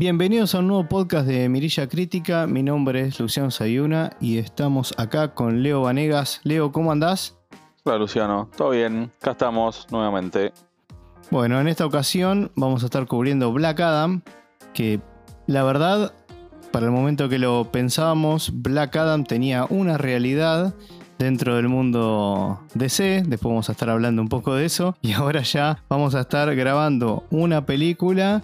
Bienvenidos a un nuevo podcast de Mirilla Crítica. Mi nombre es Luciano Sayuna y estamos acá con Leo Vanegas. Leo, ¿cómo andás? Hola Luciano, todo bien, acá estamos nuevamente. Bueno, en esta ocasión vamos a estar cubriendo Black Adam, que la verdad, para el momento que lo pensábamos, Black Adam tenía una realidad dentro del mundo DC, después vamos a estar hablando un poco de eso, y ahora ya vamos a estar grabando una película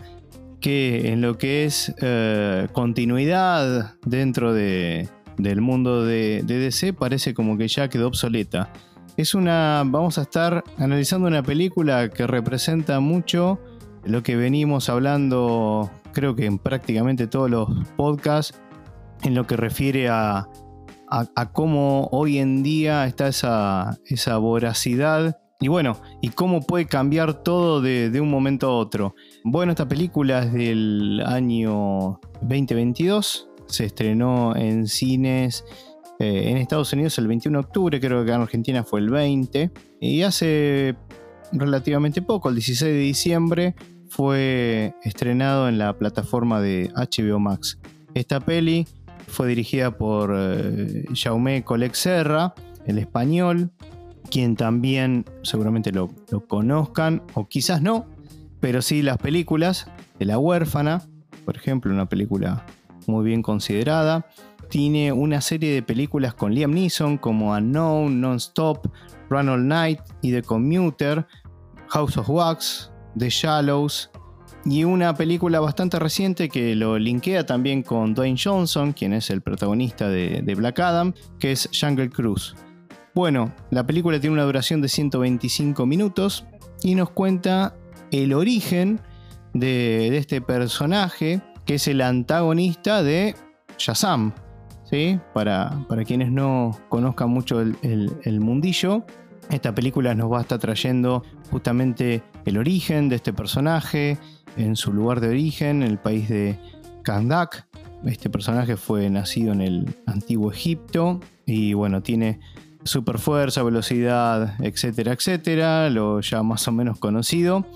que en lo que es eh, continuidad dentro de, del mundo de, DC parece como que ya quedó obsoleta. Es una. Vamos a estar analizando una película que representa mucho lo que venimos hablando, creo que en prácticamente todos los podcasts, en lo que refiere a, a, cómo hoy en día está esa, esa voracidad y bueno, y cómo puede cambiar todo de, de, un momento a otro. Bueno, esta película es del año 2022, se estrenó en cines eh, en Estados Unidos el 21 de octubre, creo que en Argentina fue el 20, y hace relativamente poco, el 16 de diciembre, fue estrenado en la plataforma de HBO Max. Esta peli fue dirigida por eh, Jaume Colec Serra, el español, quien también seguramente lo, lo, conozcan, o quizás no, pero sí las películas de La huérfana, por ejemplo, una película muy bien considerada. Tiene una serie de películas con Liam Neeson como Unknown, Non-Stop, Run All Night y The Commuter, House of Wax, The Shallows y una película bastante reciente que lo linkea también con Dwayne Johnson, quien es el protagonista de, de Black Adam, que es Jungle Cruise. Bueno, la película tiene una duración de 125 minutos y nos cuenta el origen de, este personaje, que es el antagonista de Shazam. ¿sí? Para, para quienes no conozcan mucho el, el, mundillo, esta película nos va a estar trayendo justamente el origen de este personaje, en su lugar de origen, en el país de Kandak. Este personaje fue nacido en el antiguo Egipto y bueno, tiene super fuerza, velocidad, etcétera, etcétera, lo ya más o menos conocido.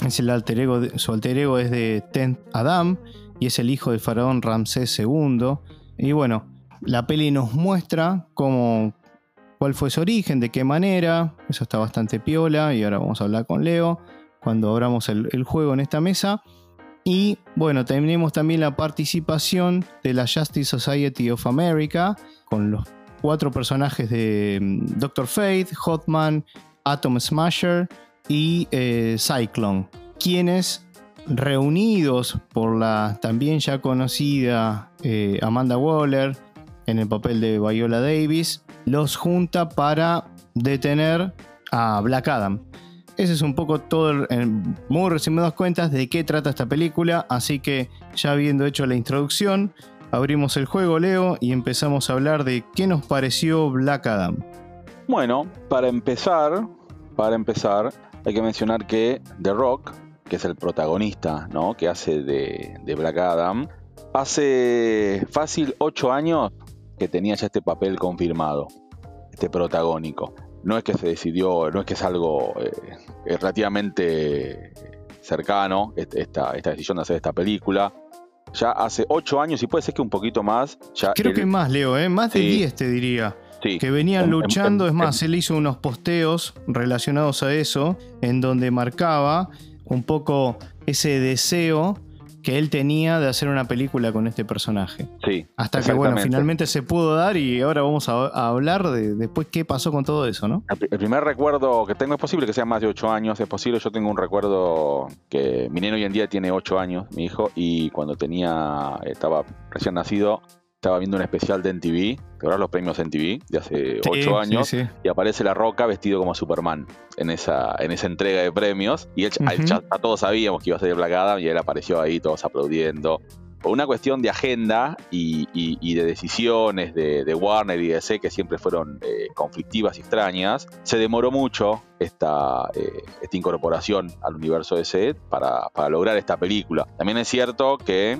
Es el alter ego de, su alter ego es de Tenth Adam y es el hijo del faraón Ramsés II. Y bueno, la peli nos muestra cómo, cuál fue su origen, de qué manera. Eso está bastante piola y ahora vamos a hablar con Leo cuando abramos el, el juego en esta mesa. Y bueno, tenemos también la participación de la Justice Society of America con los cuatro personajes de Doctor Fate, Hotman, Atom Smasher y eh, Cyclone, quienes reunidos por la también ya conocida eh, Amanda Waller en el papel de Viola Davis, los junta para detener a Black Adam. Ese es un poco todo, en muy resumidas cuentas, de qué trata esta película. Así que, ya habiendo hecho la introducción, abrimos el juego, Leo, y empezamos a hablar de qué nos pareció Black Adam. Bueno, para empezar, para empezar, hay que mencionar que The Rock, que es el protagonista, ¿no? Que hace de, de Black Adam, hace fácil 8 años que tenía ya este papel confirmado, este protagónico. No es que se decidió, no es que es algo eh, relativamente cercano esta, esta decisión de hacer esta película ya hace 8 años y puede ser que un poquito más. Ya Creo que más, Leo, ¿eh? más de Sí. 10 te diría. Sí, Que venían en- luchando, en- es más, él hizo unos posteos relacionados a eso, en donde marcaba un poco ese deseo que él tenía de hacer una película con este personaje. Sí, Hasta que, bueno, finalmente se pudo dar y ahora vamos a, a hablar de después qué pasó con todo eso, ¿no? El pri- el primer recuerdo que tengo es posible que sea más de 8 años, es posible. Yo tengo un recuerdo que mi neno hoy en día tiene 8 años, mi hijo, y cuando tenía, estaba recién nacido, estaba viendo un especial de NTV, ¿te acuerdas los premios NTV de hace 8 Sí, años? sí, sí. Y aparece La Roca vestido como Superman en esa, en esa entrega de premios. Y él, Ujú. ya, ya todos sabíamos que iba a ser Black Adam y él apareció ahí, todos aplaudiendo. Por una cuestión de agenda y, y- y de decisiones de, de Warner y DC que siempre fueron eh, conflictivas y extrañas, se demoró mucho esta, eh, esta incorporación al universo DC para, para lograr esta película. También es cierto que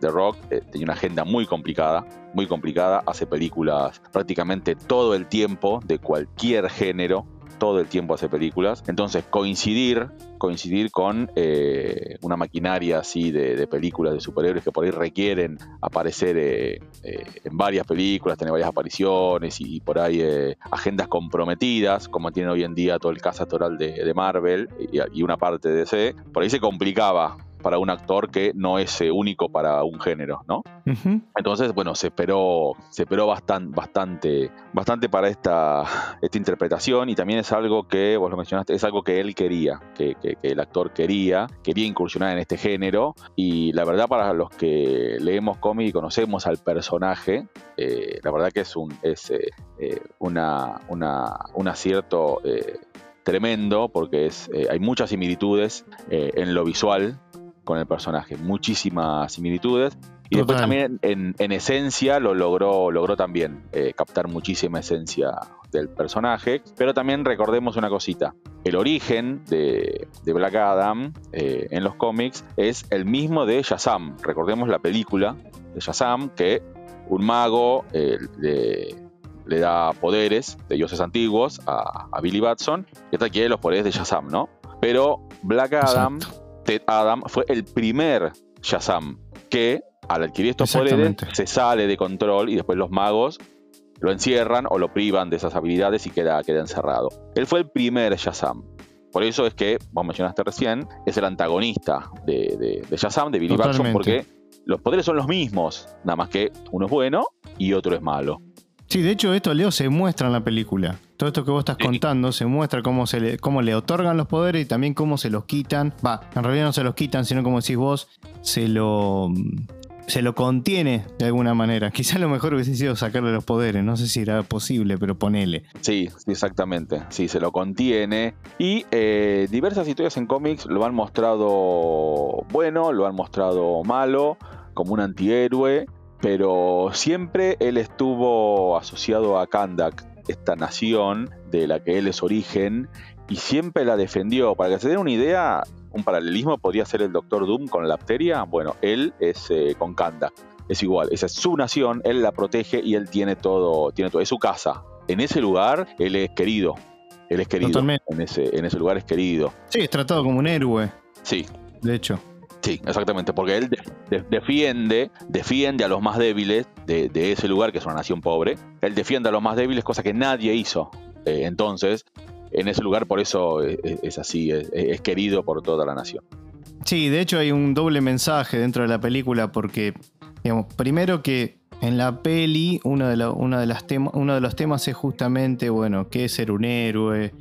The Rock eh, tenía una agenda muy complicada, muy complicada, hace películas prácticamente todo el tiempo de cualquier género todo el tiempo hace películas. Entonces, coincidir, coincidir con eh, una maquinaria así de, películas de superhéroes que por ahí requieren aparecer eh, eh, en varias películas, tener varias apariciones y, por ahí agendas comprometidas, como tiene hoy en día todo el caso actoral de, Marvel y, y una parte de DC, por ahí se complicaba para un actor que no es eh, único para un género, ¿no? Entonces, bueno, se esperó, se esperó bastante, bastante, bastante para esta, esta interpretación y también es algo que, vos lo mencionaste, es algo que él quería, que, el actor quería, quería incursionar en este género y la verdad para los que leemos cómic y conocemos al personaje, eh, la verdad que es un, es, eh, una, un acierto tremendo porque es, hay muchas similitudes en lo visual con el personaje, muchísimas similitudes. Y después también en, esencia lo logró, logró también eh, captar muchísima esencia del personaje. Pero también recordemos una cosita. El origen de, Black Adam eh, en los cómics es el mismo de Shazam. Recordemos la película de Shazam que un mago eh, le, da poderes de dioses antiguos a, Billy Batson. Y esta quiere los poderes de Shazam, ¿no? Pero Black Adam... Adam fue el primer Shazam que al adquirir estos poderes se sale de control y después los magos lo encierran o lo privan de esas habilidades y queda, queda encerrado. Él fue el primer Shazam. Por eso es que, vos mencionaste recién, es el antagonista de, de, Shazam, de Billy Batson, porque los poderes son los mismos, nada más que uno es bueno y otro es malo. Sí, de hecho esto, Leo, se muestra en la película. Todo esto que vos estás contando se muestra cómo, se le, cómo le otorgan los poderes y también cómo se los quitan. Va, en realidad no se los quitan, sino como decís vos, se lo, se lo contiene de alguna manera. Quizás lo mejor hubiese sido sacarle los poderes, no sé si era posible, pero ponele. Sí, exactamente. Sí, se lo contiene. Y eh, diversas historias en cómics lo han mostrado bueno, lo han mostrado malo, como un antihéroe pero siempre él estuvo asociado a Kandak, esta nación de la que él es origen, y siempre la defendió. Para que se den una idea, un paralelismo podría ser el Doctor Doom con la bacteria. Bueno, él es eh, con Kandak. Es igual, esa es su nación, él la protege y él tiene todo, tiene todo, es su casa. En ese lugar, él es querido. Él es querido. En ese, en ese lugar es querido. Sí, es tratado como un héroe. Sí. De hecho. Sí, exactamente, porque él defiende, defiende a los más débiles de, ese lugar, que es una nación pobre. Él defiende a los más débiles, cosa que nadie hizo. Eh, entonces, en ese lugar, por eso eh, eh, es, así, es, querido por toda la nación. Sí, de hecho hay un doble mensaje dentro de la película, porque, digamos, primero que en la peli uno de, de las uno de los temas es justamente, bueno, qué es ser un héroe,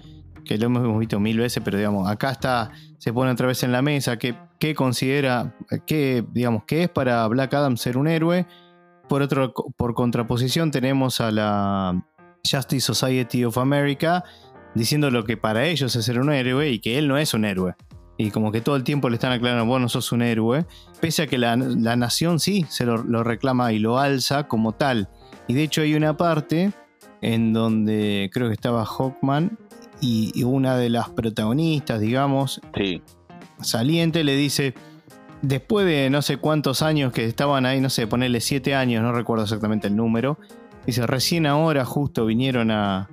que lo hemos visto mil veces, pero digamos, acá está, se pone otra vez en la mesa, qué, qué considera, qué, digamos, qué es para Black Adam ser un héroe. Por otro, por contraposición tenemos a la Justice Society of America diciendo lo que para ellos es ser un héroe y que él no es un héroe. Y como que todo el tiempo le están aclarando, vos no sos un héroe, pese a que la, nación sí se lo, reclama y lo alza como tal. Y de hecho hay una parte en donde creo que estaba Hawkman y, una de las protagonistas, digamos, saliente, le dice, después de no sé cuántos años que estaban ahí, no sé, ponerle siete años, no recuerdo exactamente el número, dice, recién ahora justo vinieron a,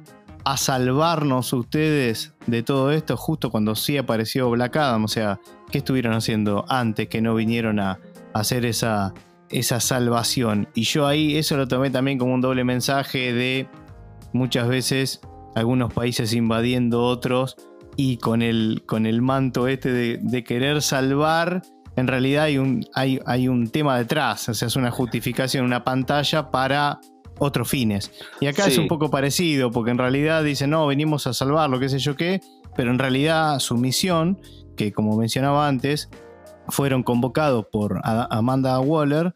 a salvarnos ustedes de todo esto, justo cuando sí apareció Black Adam, o sea, ¿qué estuvieron haciendo antes que no vinieron a, hacer esa, esa salvación? Y yo ahí eso lo tomé también como un doble mensaje de muchas veces algunos países invadiendo otros y con el, con el manto este de, querer salvar, en realidad hay un, hay, hay un tema detrás, o sea, es una justificación, una pantalla para otros fines. Y acá es un poco parecido, porque en realidad dicen, no, venimos a salvar lo que sé yo qué, pero en realidad su misión, que como mencionaba antes, fueron convocados por Amanda Waller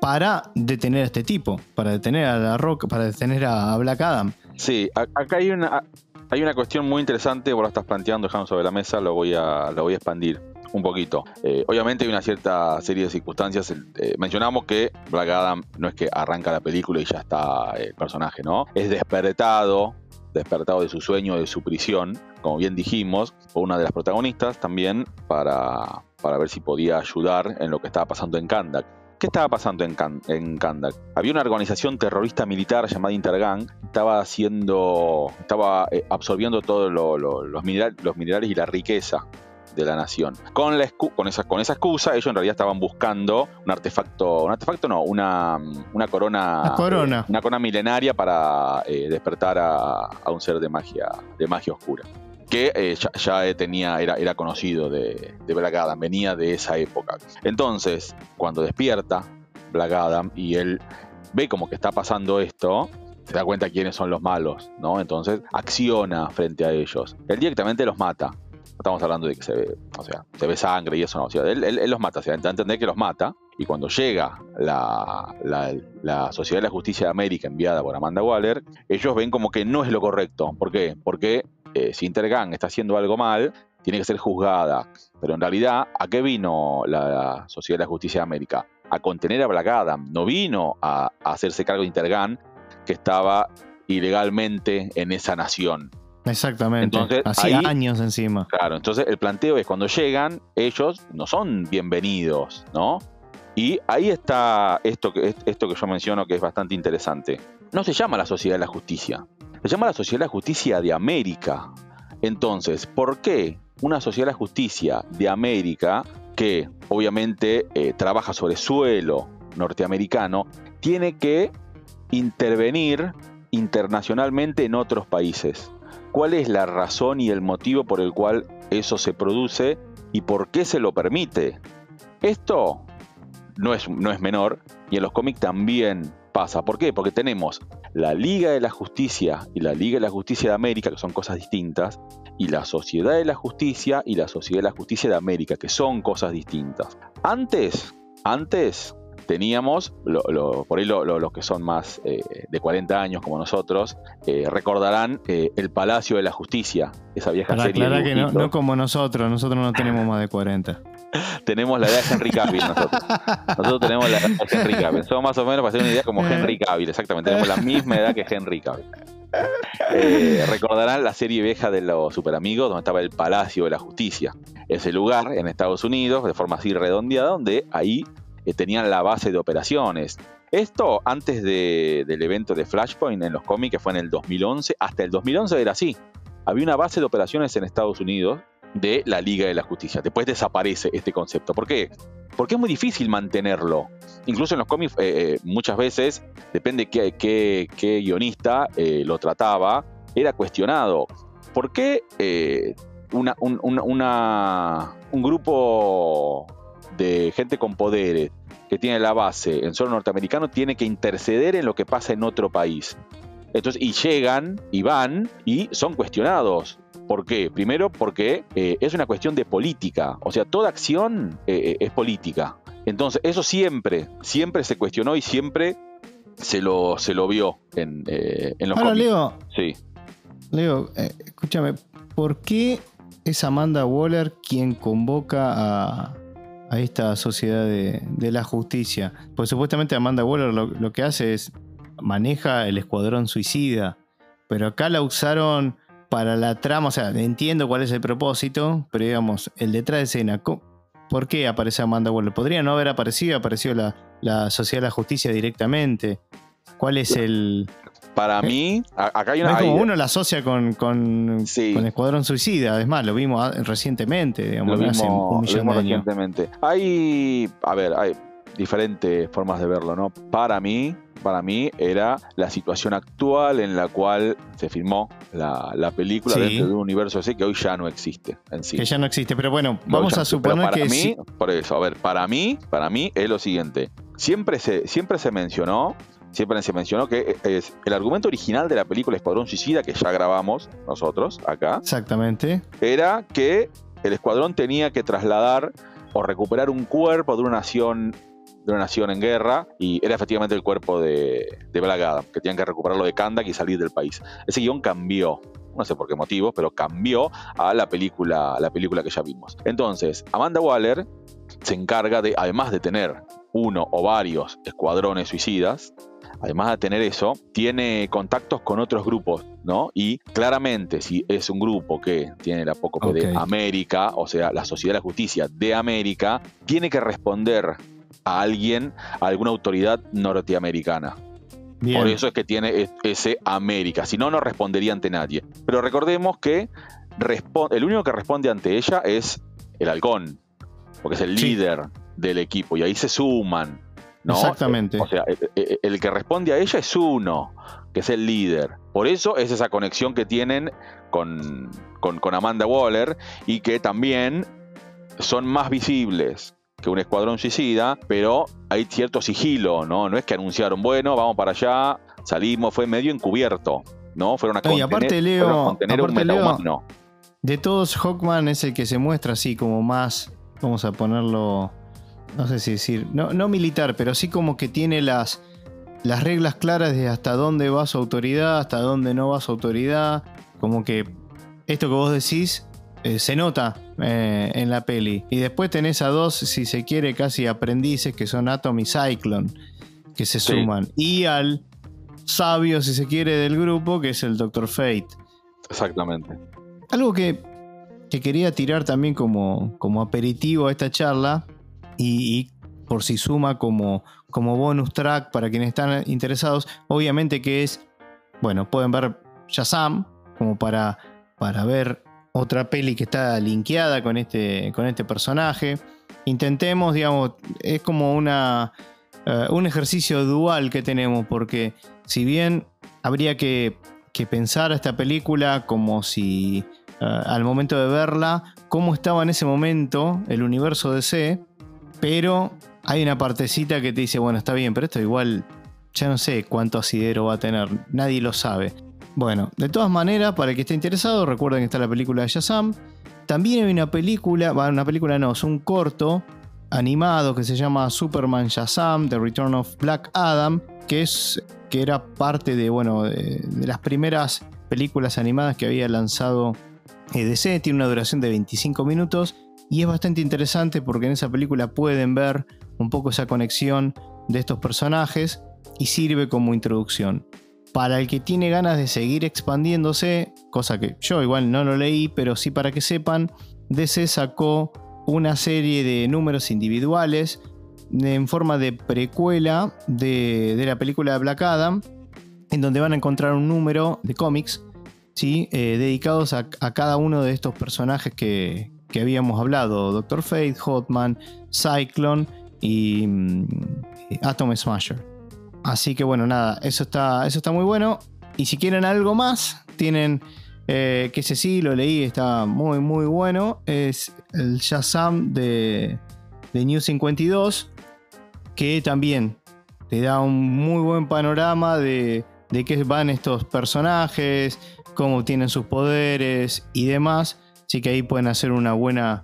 para detener a este tipo, para detener a la Rock, para detener a Black Adam. Sí, acá hay una, hay una cuestión muy interesante, vos lo estás planteando, dejando sobre la mesa, lo voy a, lo voy a expandir un poquito. Eh, obviamente hay una cierta serie de circunstancias. Eh, mencionamos que Black Adam no es que arranca la película y ya está el personaje, ¿no? Es despertado, despertado de su sueño, de su prisión, como bien dijimos, por una de las protagonistas también para, para ver si podía ayudar en lo que estaba pasando en Kandak. ¿Qué estaba pasando en, en Kandak? Había una organización terrorista militar llamada Intergang, estaba haciendo, estaba eh, absorbiendo todos los, minerales y la riqueza de la nación. Con, la con, esa, con esa excusa, ellos en realidad estaban buscando un artefacto, un artefacto no, una, una corona. corona. una corona milenaria para eh, despertar a, a, un ser de magia, de magia oscura. Que eh, ya, tenía, era, era conocido de, de Black Adam, venía de esa época. Entonces, cuando despierta Black Adam y él ve como que está pasando esto, se da cuenta quiénes son los malos, ¿no? Entonces acciona frente a ellos. Él directamente los mata estamos hablando de que se ve, o sea, se ve sangre y eso no. O sea, él, los mata, o sea, entender que los mata. Y cuando llega la, la, Sociedad de la Justicia de América enviada por Amanda Waller, ellos ven como que no es lo correcto. ¿Por qué? Porque eh, si Intergang está haciendo algo mal, tiene que ser juzgada. Pero en realidad, ¿a qué vino la, Sociedad de la Justicia de América? A contener a Black Adam. No vino a, a hacerse cargo de Intergang, que estaba ilegalmente en esa nación. Exactamente. Entonces, Hacía años encima. Claro, entonces el planteo es cuando llegan, ellos no son bienvenidos, ¿no? Y ahí está esto que, esto que yo menciono que es bastante interesante. No se llama la Sociedad de la Justicia, se llama la Sociedad de la Justicia de América. Entonces, ¿por qué una Sociedad de la Justicia de América, que obviamente eh, trabaja sobre suelo norteamericano, tiene que intervenir internacionalmente en otros países? cuál es la razón y el motivo por el cual eso se produce y por qué se lo permite. Esto no es, no es menor y en los cómics también pasa. ¿Por qué? Porque tenemos la Liga de la Justicia y la Liga de la Justicia de América, que son cosas distintas, y la Sociedad de la Justicia y la Sociedad de la Justicia de América, que son cosas distintas. Antes, antes teníamos, por ahí los que son más eh, de 40 años como nosotros, eh, recordarán eh, el Palacio de la Justicia, esa vieja serie. Clara que no, como nosotros, nosotros no tenemos más de 40. Tenemos la edad de Henry Cavill nosotros. Nosotros tenemos la edad de Henry Cavill. Somos más o menos, para hacer una idea, como Henry Cavill, exactamente. Tenemos la misma edad que Henry Cavill. recordarán la serie vieja de los superamigos donde estaba el Palacio de la Justicia. Ese lugar en Estados Unidos, de forma así redondeada, donde ahí eh, tenían la base de operaciones. Esto antes del evento de Flashpoint en los cómics, que fue en el 2011, hasta el 2011 era así. Había una base de operaciones en Estados Unidos de la Liga de la Justicia. Después desaparece este concepto. ¿Por qué? Porque es muy difícil mantenerlo. Incluso en los cómics eh, eh, muchas veces, depende qué, qué, guionista lo trataba, era cuestionado. ¿Por qué una, un grupo de gente con poderes que tiene la base en suelo norteamericano tiene que interceder en lo que pasa en otro país. Entonces, y llegan y van y son cuestionados. ¿Por qué? Primero porque eh, es una cuestión de política. O sea, toda acción eh, eh, es política. Entonces, eso siempre, siempre se cuestionó y siempre se lo, se lo vio en, en los Ahora, Leo, sí. Leo, escúchame, ¿por qué es Amanda Waller quien convoca a, a esta sociedad de, la justicia. Pues supuestamente Amanda Waller lo, que hace es maneja el escuadrón suicida, pero acá la usaron para la trama, o sea, entiendo cuál es el propósito, pero digamos, el detrás de escena, ¿por qué aparece Amanda Waller? Podría no haber aparecido, apareció la, la Sociedad de la Justicia directamente. ¿Cuál es el, para eh, mí, acá hay una. como uno la asocia con, con, Escuadrón Suicida, es más, lo vimos recientemente, digamos, lo hace un millón de recientemente. Hay, a ver, hay diferentes formas de verlo, ¿no? Para mí, para mí era la situación actual en la cual se filmó la, película dentro de un universo así que hoy ya no existe en sí. Que ya no existe, pero bueno, vamos a suponer para que mí, por eso, a ver, para mí, para mí es lo siguiente. Siempre se, siempre se mencionó siempre se mencionó que es el argumento original de la película Escuadrón Suicida, que ya grabamos nosotros acá. Exactamente. Era que el escuadrón tenía que trasladar o recuperar un cuerpo de una nación de una nación en guerra y era efectivamente el cuerpo de, de Black que tenían que recuperarlo de Kandak y salir del país. Ese guion cambió, no sé por qué motivo, pero cambió a la película, la película que ya vimos. Entonces, Amanda Waller se encarga de, además de tener uno o varios escuadrones suicidas, además de tener eso, tiene contactos con otros grupos, ¿no? Y claramente, si es un grupo que tiene la poco de América, o sea, la Sociedad de la Justicia de América, tiene que responder a alguien, a alguna autoridad norteamericana. Por eso es que tiene ese América. Si no, no respondería ante nadie. Pero recordemos que el único que responde ante ella es el halcón, porque es el líder del equipo y ahí se suman. ¿no? Exactamente. O sea, el, que responde a ella es uno, que es el líder. Por eso es esa conexión que tienen con, con Amanda Waller y que también son más visibles que un escuadrón suicida, pero hay cierto sigilo, ¿no? No es que anunciaron, bueno, vamos para allá, salimos, fue medio encubierto, ¿no? Fueron a contener, y aparte Leo, aparte un Leo, De todos, Hawkman es el que se muestra así como más, vamos a ponerlo, no sé si decir, no, no militar, pero sí como que tiene las, las reglas claras de hasta dónde va su autoridad, hasta dónde no va su autoridad, como que esto que vos decís eh, se nota eh, en la peli. Y después tenés a dos, si se quiere, casi aprendices que son Atom y Cyclone, que se suman. Y al sabio, si se quiere, del grupo, que es el Doctor Fate. Exactamente. Algo que, quería tirar también como, como aperitivo a esta charla, y, por si suma como, como bonus track para quienes están interesados, obviamente que es, bueno, pueden ver Shazam, como para, para ver otra peli que está linkeada con este, con este personaje. Intentemos, digamos, es como una, eh, un ejercicio dual que tenemos, porque si bien habría que, que pensar a esta película como si eh, al momento de verla, cómo estaba en ese momento el universo DC, pero hay una partecita que te dice, bueno, está bien, pero esto igual ya no sé cuánto asidero va a tener, nadie lo sabe. Bueno, de todas maneras, para el que esté interesado, recuerden que está la película de Shazam. También hay una película, bueno, una película no, es un corto animado que se llama Superman Shazam, The Return of Black Adam, que es que era parte de, bueno, de, las primeras películas animadas que había lanzado eh, DC, tiene una duración de 25 minutos y es bastante interesante porque en esa película pueden ver un poco esa conexión de estos personajes y sirve como introducción para el que tiene ganas de seguir expandiéndose, cosa que yo igual no lo leí, pero sí para que sepan, DC sacó una serie de números individuales en forma de precuela de, la película de Black Adam, en donde van a encontrar un número de cómics ¿sí? Eh, dedicados a, cada uno de estos personajes que, habíamos hablado, Doctor Fate, Hotman, Cyclone y mm, Atom Smasher. Así que bueno, nada, eso está, eso está muy bueno. Y si quieren algo más, tienen, eh, que ese sí lo leí, está muy, muy bueno. Es el Shazam de, de New 52, que también te da un muy buen panorama de, de qué van estos personajes, cómo tienen sus poderes y demás. Así que ahí pueden hacer una buena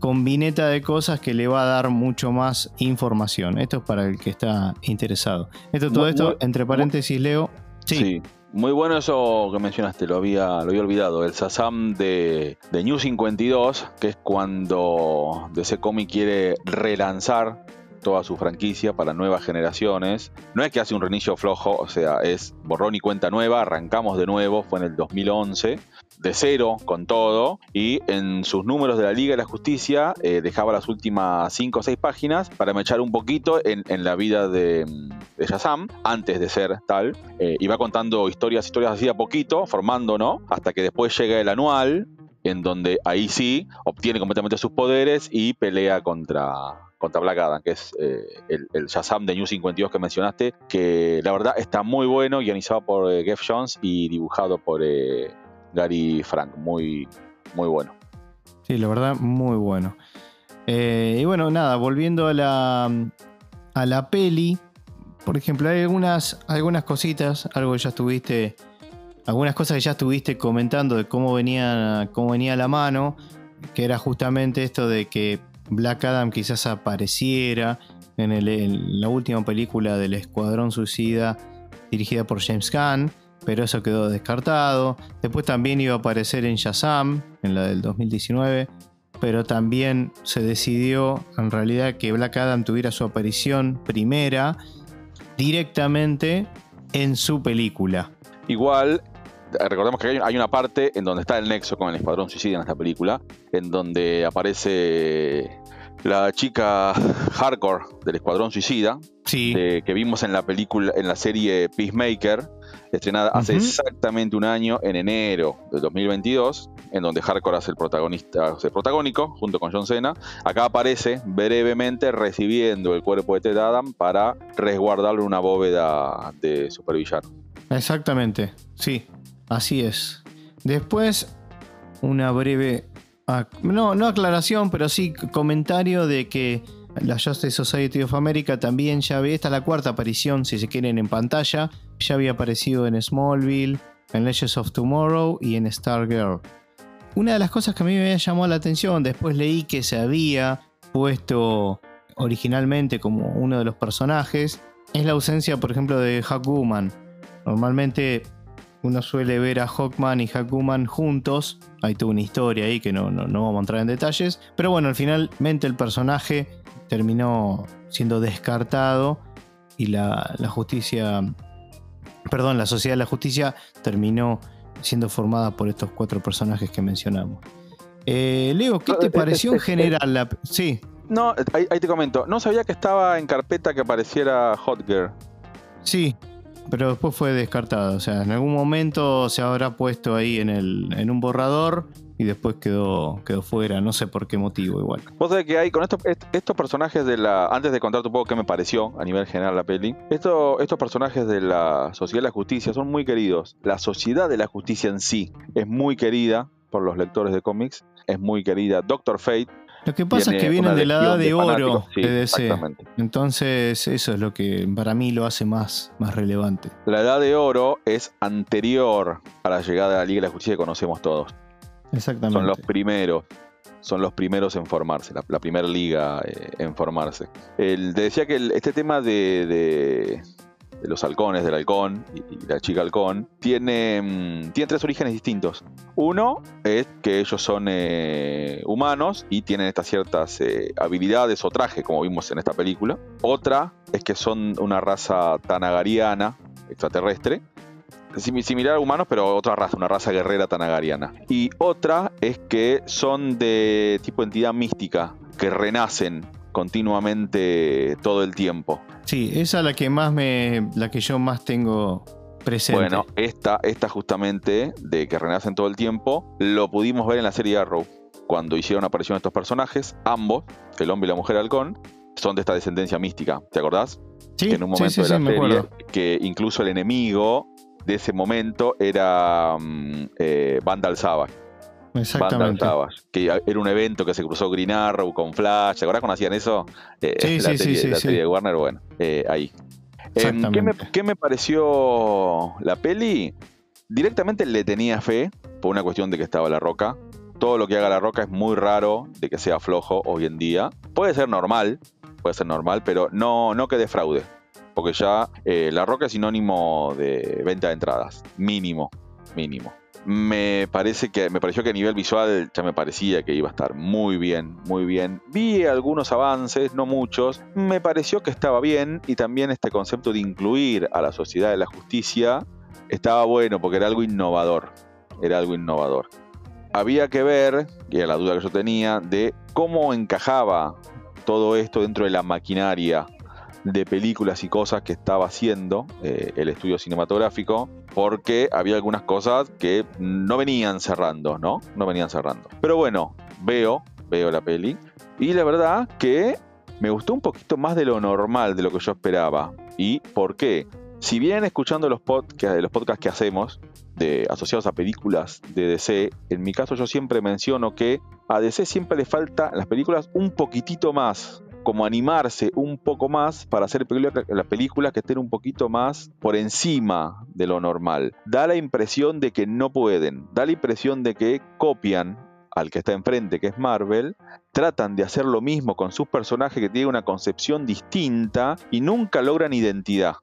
combineta de cosas que le va a dar mucho más información. Esto es para el que está interesado. Esto, todo esto, entre paréntesis, Leo. Sí. Muy bueno eso que mencionaste, lo había, lo había olvidado. El Sasam de, de New 52, que es cuando DC Comics quiere relanzar toda su franquicia para nuevas generaciones. No es que hace un reinicio flojo, o sea, es borrón y cuenta nueva, arrancamos de nuevo, fue en el 2011 de cero con todo y en sus números de la Liga de la Justicia eh, dejaba las últimas 5 o 6 páginas para me echar un poquito en, la vida de, de, Shazam antes de ser tal eh, y va contando historias, historias así a poquito, formando, ¿no? Hasta que después llega el anual en donde ahí sí obtiene completamente sus poderes y pelea contra, contra Black Adam, que es eh, el, el, Shazam de New 52 que mencionaste, que la verdad está muy bueno, guionizado por Jeff Jones y dibujado por Gary Frank, muy, muy bueno. Sí, la verdad, muy bueno. Eh, y bueno, nada, volviendo a la, a la peli, por ejemplo, hay algunas, algunas cositas, algo que ya estuviste, algunas cosas que ya estuviste comentando de cómo venía, cómo venía la mano, que era justamente esto de que Black Adam quizás apareciera en, la última película del Escuadrón Suicida dirigida por James Gunn pero eso quedó descartado. Después también iba a aparecer en Shazam, en la del 2019, pero también se decidió en realidad que Black Adam tuviera su aparición primera directamente en su película. Igual, recordemos que hay una parte en donde está el nexo con el Escuadrón Suicida en esta película, en donde aparece la chica hardcore del Escuadrón Suicida, Sí, de- que vimos en la película, en la serie Peacemaker, estrenada hace exactamente un año, en enero de 2022, en donde Hardcore hace el protagonista, hace el protagónico, junto con John Cena. Acá aparece brevemente recibiendo el cuerpo de Ted Adam para resguardarlo en una bóveda de supervillano. exactamente. Sí, así es. Después, una breve. No, no aclaración, pero sí comentario de que la Justice Society of America también ya había. Esta es la cuarta aparición, si se quieren, en pantalla. Ya había aparecido en Smallville, en Legends of Tomorrow y en Stargirl. Una de las cosas que a mí me llamado la atención, después leí que se había puesto originalmente como uno de los personajes, es la ausencia, por ejemplo, de Hackwoman. Normalmente uno suele ver a Hawkman y Hackwoman juntos. Hay toda una historia ahí que no, no, no vamos a entrar en detalles. Pero bueno, al finalmente el personaje terminó siendo descartado y la, la justicia, perdón, la Sociedad de la Justicia terminó siendo formada por estos cuatro personajes que mencionamos. Eh, Leo, ¿qué te eh, pareció eh, en general? La... Sí, No, ahí, ahí te comento. No sabía que estaba en carpeta que apareciera Hot Girl. sí, pero después fue descartada. O sea, en algún momento se habrá puesto ahí en, el, en un borrador y después quedó, quedó fuera. No sé por qué motivo igual. Vos sabés que hay con estos, est- estos personajes de la. Antes de contarte un poco qué me pareció a nivel general la peli, esto- estos personajes de la Sociedad de la Justicia son muy queridos. La Sociedad de la Justicia en sí es muy querida por los lectores de cómics, es muy querida. Doctor Fate. Lo que pasa es que vienen de la edad de oro. Sí, de DC. Exactamente. Entonces, eso es lo que para mí lo hace más, más relevante. La Edad de Oro es anterior a la llegada de la Liga de la Justicia que conocemos todos. Exactamente. Son los primeros. Son los primeros en formarse, la, la primera liga eh, en formarse. El, te decía que el- este tema de los halcones, del halcón y, la chica halcón, tiene, mm, tiene tres orígenes distintos. Uno es que ellos son eh, humanos y tienen estas ciertas eh, habilidades o traje, como vimos en esta película. Otra es que son una raza tanagariana, extraterrestre, Sim- similar a humanos, pero otra raza, una raza guerrera tanagariana. Y otra es que son de tipo entidad mística, que renacen continuamente todo el tiempo. Sí, esa es la que más me. la que yo más tengo presente. Bueno, esta, esta justamente, de que renacen todo el tiempo, lo pudimos ver en la serie Arrow. Cuando hicieron aparición estos personajes, ambos, el hombre y la mujer halcón, son de esta descendencia mística. ¿Te acordás? sí, que en un sí, momento sí, de la sí, serie, que incluso el enemigo de ese momento era mm, eh, Vandal Savage. Exactamente. Que era un evento que se cruzó Green Arrow con Flash. ¿Te acordás cuando hacían eso? Eh, Sí, la sí, sí, serie, sí, la serie de Warner, bueno, eh, ahí. Em, ¿qué, me, Exactamente. qué me pareció la peli? Directamente le tenía fe, por una cuestión de que estaba La Roca. Todo lo que haga La Roca es muy raro de que sea flojo hoy en día. Puede ser normal, puede ser normal, pero no, no que defraude. Porque ya eh, La Roca es sinónimo de venta de entradas. Mínimo, mínimo. Me parece que me pareció que a nivel visual ya me parecía que iba a estar muy bien, muy bien. Vi algunos avances, no muchos. Me pareció que estaba bien y también este concepto de incluir a la sociedad de la justicia estaba bueno porque era algo innovador. Era algo innovador. Había que ver, y era la duda que yo tenía, de cómo encajaba todo esto dentro de la maquinaria de películas y cosas que estaba haciendo eh, el estudio cinematográfico, porque había algunas cosas que no venían cerrando, ¿no? No venían cerrando. Pero bueno, veo, veo la peli, y la verdad que me gustó un poquito más de lo normal, de lo que yo esperaba. ¿Y por qué? Si bien escuchando los, podca- los podcasts que hacemos, de, asociados a películas de DC, en mi caso yo siempre menciono que a DC siempre le falta las películas un poquitito más, como animarse un poco más para hacer las películas que estén un poquito más por encima de lo normal. Da la impresión de que no pueden, da la impresión de que copian al que está enfrente, que es Marvel, tratan de hacer lo mismo con sus personajes que tienen una concepción distinta y nunca logran identidad.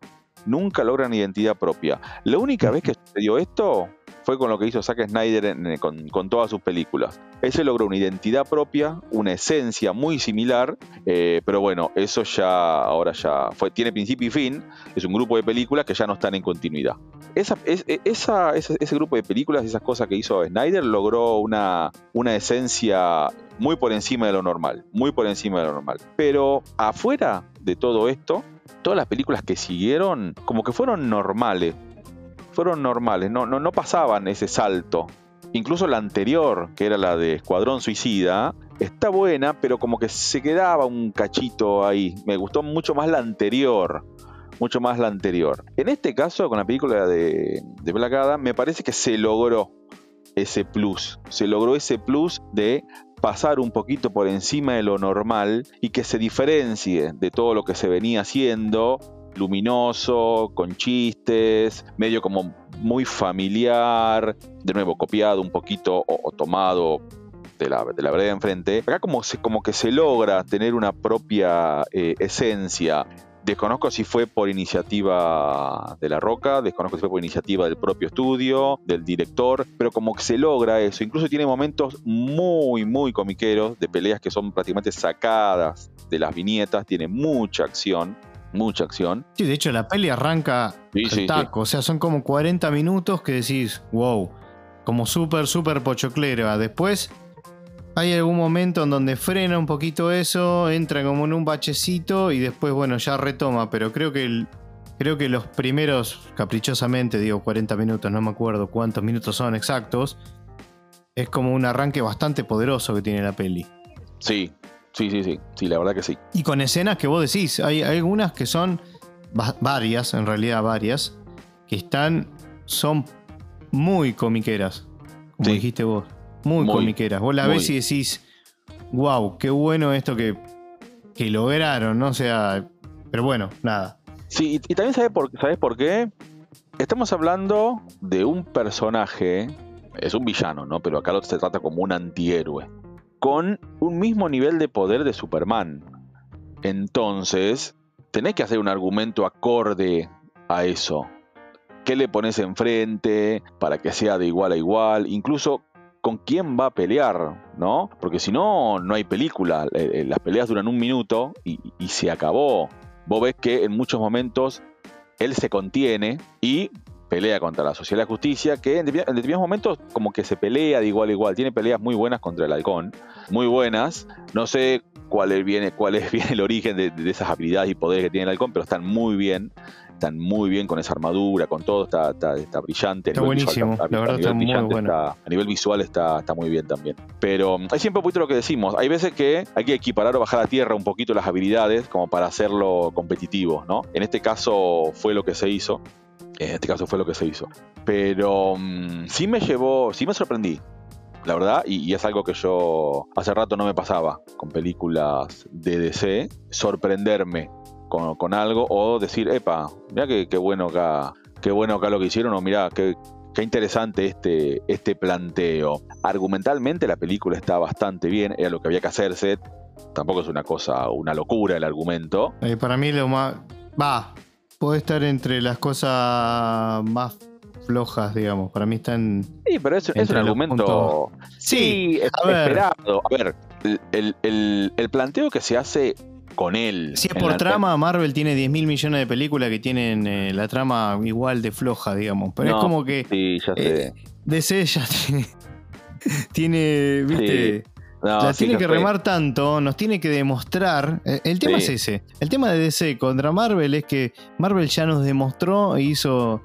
Nunca logran identidad propia. La única vez que sucedió esto fue con lo que hizo Zack Snyder en- con, todas sus películas. Ese logró una identidad propia, una esencia muy similar, eh, pero bueno, eso ya ahora ya fue, tiene principio y fin. Es un grupo de películas que ya no están en continuidad. esa, e, esa, ese, grupo de películas, esas cosas que hizo Snyder, logró una, una esencia muy por encima de lo normal, muy por encima de lo normal. Pero afuera de todo esto, todas las películas que siguieron, como que fueron normales. Fueron normales, no, no, no pasaban ese salto. Incluso la anterior, que era la de Escuadrón Suicida, está buena, pero como que se quedaba un cachito ahí. Me gustó mucho más la anterior. Mucho más la anterior. En este caso, con la película de, de me parece que se logró ese plus. Se logró ese plus de pasar un poquito por encima de lo normal y que se diferencie de todo lo que se venía haciendo, luminoso, con chistes, medio como muy familiar, de nuevo copiado un poquito o, tomado de la, de la vereda enfrente. Acá como, se, como que se logra tener una propia eh, esencia Desconozco si fue por iniciativa de La Roca, desconozco si fue por iniciativa del propio estudio, del director, pero como que se logra eso. Incluso tiene momentos muy, muy comiqueros de peleas que son prácticamente sacadas de las viñetas, tiene mucha acción. Mucha acción. Sí, de hecho la peli arranca sí, taco, o sea, son como 40 minutos que decís, wow, como súper, súper pochoclera. Después hay algún momento en donde frena un poquito eso, entra como en un bachecito y después, bueno, ya retoma. Pero creo que, creo que los primeros, caprichosamente, digo 40 minutos, no me acuerdo cuántos minutos son exactos, es como un arranque bastante poderoso que tiene la peli. Sí, sí, sí, sí, sí, la verdad que sí. Y con escenas que vos decís, hay, algunas que son varias, en realidad varias, que están, son muy comiqueras, como dijiste vos. Muy, comiqueras. Vos la ves y decís, wow, qué bueno esto que, que lograron, ¿no? O sea, pero bueno, nada. Sí, y, también sabes por, ¿sabes por qué? Estamos hablando de un personaje, es un villano, ¿no? Pero acá lo se trata como un antihéroe, con un mismo nivel de poder de Superman. Entonces, tenés que hacer un argumento acorde a eso. ¿Qué le pones enfrente para que sea de igual a igual? Incluso con quién va a pelear, ¿no? Porque si no, no hay película. Eh, eh, las peleas duran un minuto y, se acabó. Vos ves que en muchos momentos él se contiene y pelea contra la Sociedad de la Justicia, que en determinados momentos como que se pelea de igual a igual. Tiene peleas muy buenas contra el halcón, muy buenas. No sé cuál es, viene, cuál es bien el origen de, de, esas habilidades y poderes que tiene el halcón, pero están muy bien están muy bien con esa armadura, con todo, está, está, brillante. Está buenísimo, la verdad está muy bueno. a nivel visual está, está muy bien también. Pero hay siempre un poquito lo que decimos, hay veces que hay que equiparar o bajar a tierra un poquito las habilidades como para hacerlo competitivo, ¿no? En este caso fue lo que se hizo. En este caso fue lo que se hizo. Pero mm, sí me llevó, sí me sorprendí la verdad, y, es algo que yo hace rato no me pasaba con películas de DC, sorprenderme con, algo o decir, epa, mira qué, bueno acá, qué bueno acá lo que hicieron o mira qué, qué interesante este, este planteo. Argumentalmente la película está bastante bien, era lo que había que hacerse. Tampoco es una cosa, una locura el argumento. Eh, para mí lo más... Va, puede estar entre las cosas más flojas, digamos. Para mí están. Sí, pero es, es un argumento. Sí, esperado. A ver, el, el, planteo que se hace con él. Si es por trama, Marvel tiene 10 mil millones de películas que tienen eh, la trama igual de floja, digamos. Pero es como que. Sí, ya sé. Eh, DC ya tiene. tiene ¿viste? La tiene que remar tanto, nos tiene que demostrar. Eh, el tema es ese. El tema de DC contra Marvel es que Marvel ya nos demostró e hizo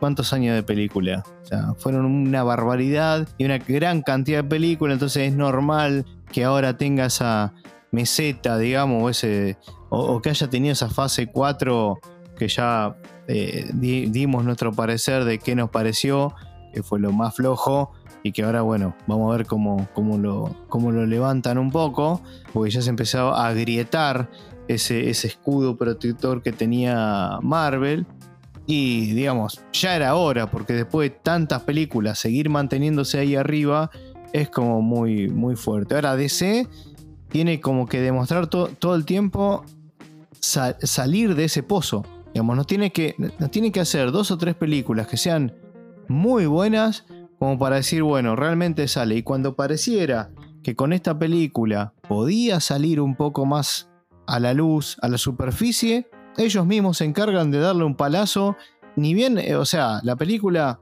cuántos años de película. O sea, fueron una barbaridad y una gran cantidad de películas. Entonces es normal que ahora tenga esa meseta, digamos, o, ese, o, que haya tenido esa fase 4 que ya eh, dimos nuestro parecer de qué nos pareció, que fue lo más flojo, y que ahora, bueno, vamos a ver cómo, cómo, lo, cómo lo levantan un poco, porque ya se empezó a agrietar ese, ese escudo protector que tenía Marvel. Y digamos, ya era hora, porque después de tantas películas, seguir manteniéndose ahí arriba es como muy, muy fuerte. Ahora, DC tiene como que demostrar todo el tiempo salir de ese pozo. Digamos, nos tiene, que, tiene que hacer dos o tres películas que sean muy buenas como para decir, bueno, realmente sale. Y cuando pareciera que con esta película podía salir un poco más a la luz, a la superficie, ellos mismos se encargan de darle un palazo ni bien, eh, o sea, la película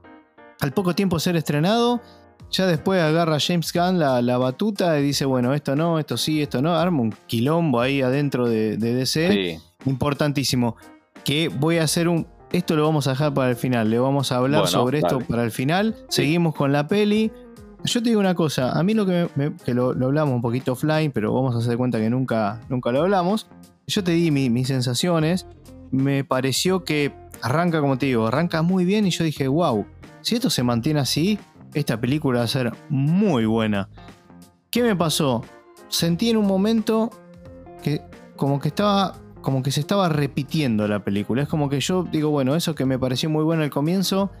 al poco tiempo ser estrenado, ya después agarra James Gunn la, batuta y dice, bueno, esto no, esto sí, esto no, arma un quilombo ahí adentro de, DC. Importantísimo. Que voy a hacer un... Esto lo vamos a dejar para el final, le vamos a hablar sobre esto para el final. Seguimos con la peli. Yo te digo una cosa, a mí lo que, que lo, hablamos un poquito offline, pero vamos a hacer cuenta que nunca, nunca lo hablamos. Yo te di mis sensaciones, me pareció que arranca, como te digo, arranca muy bien y yo dije, wow, si esto se mantiene así, esta película va a ser muy buena. ¿Qué me pasó? Sentí en un momento que como que estaba como que se estaba repitiendo la película. Es como que yo digo, bueno, eso que me pareció muy bueno al comienzo,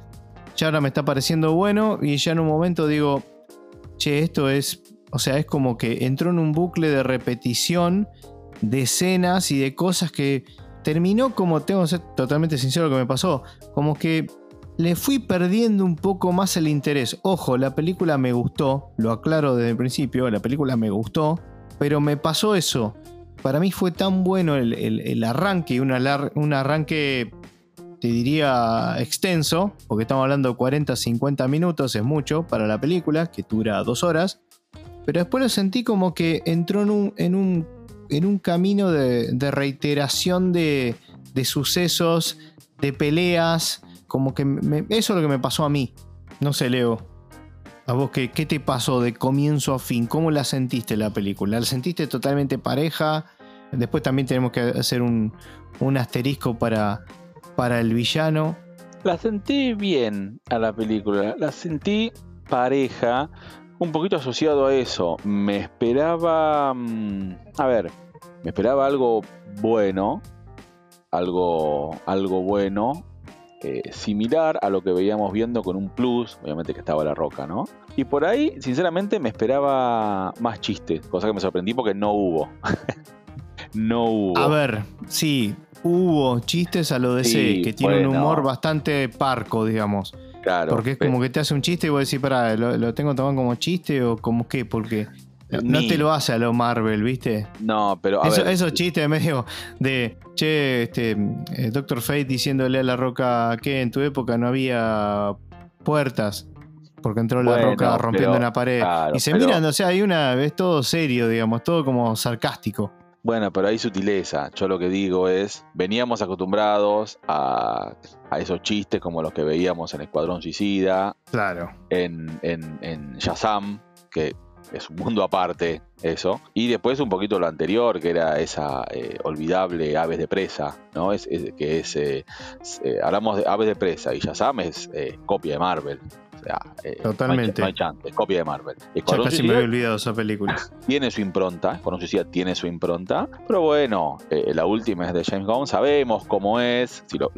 ya ahora me está pareciendo bueno y ya en un momento digo, che, esto es, o sea, es como que entró en un bucle de repetición de escenas y de cosas que terminó como, tengo que ser totalmente sincero lo que me pasó, como que le fui perdiendo un poco más el interés. Ojo, la película me gustó, lo aclaro desde el principio, la película me gustó, pero me pasó eso. Para mí fue tan bueno el, arranque, un, arranque, te diría, extenso, porque estamos hablando de 40, 50 minutos, es mucho para la película, que dura dos horas. Pero después lo sentí como que entró en un, camino de, reiteración de, de sucesos, de peleas, como que eso es lo que me pasó a mí. No sé, Leo. ¿A vos qué, qué te pasó de comienzo a fin? ¿Cómo la sentiste la película? ¿La sentiste totalmente pareja? Después también tenemos que hacer un, asterisco para, para el villano. La sentí bien a la película. La sentí pareja, un poquito asociado a eso. Me esperaba. Mm, a ver, me esperaba algo bueno. Algo, algo bueno eh, similar a lo que veíamos viendo con un plus, obviamente que estaba la roca, ¿no? Y por ahí, sinceramente, me esperaba más chistes, cosa que me sorprendí porque no hubo. no hubo. A ver, sí, hubo chistes a lo DC, que tiene un humor bastante parco, digamos. Claro. Porque es como que te hace un chiste y vos decís, pará, ¿lo, lo tengo tomado como chiste o como qué? Porque no te lo hace a lo Marvel, ¿viste? No, pero. A ver. Esos chistes medio de. Che, este. Eh, Doctor Fate diciéndole a la roca que en tu época no había puertas. Porque entró la roca rompiendo una pared. y se miran, o sea, hay una. Es todo serio, digamos, todo como sarcástico. Bueno, pero hay sutileza. Yo lo que digo es, veníamos acostumbrados a, a, esos chistes como los que veíamos en Escuadrón Suicida. Claro. En, en, en Shazam, que es un mundo aparte eso. Y después un poquito lo anterior, que era esa eh, olvidable Aves de Presa, ¿no? Es, que es, eh, eh, hablamos de Aves de Presa y Shazam es copia de Marvel. Eh, Totalmente. No hay, chance, copia de Marvel. Ya casi me había olvidado esa película. Tiene su impronta, Escuadrón Suicida tiene su impronta, pero bueno, eh, la última es de James Gunn, sabemos cómo es, si lo,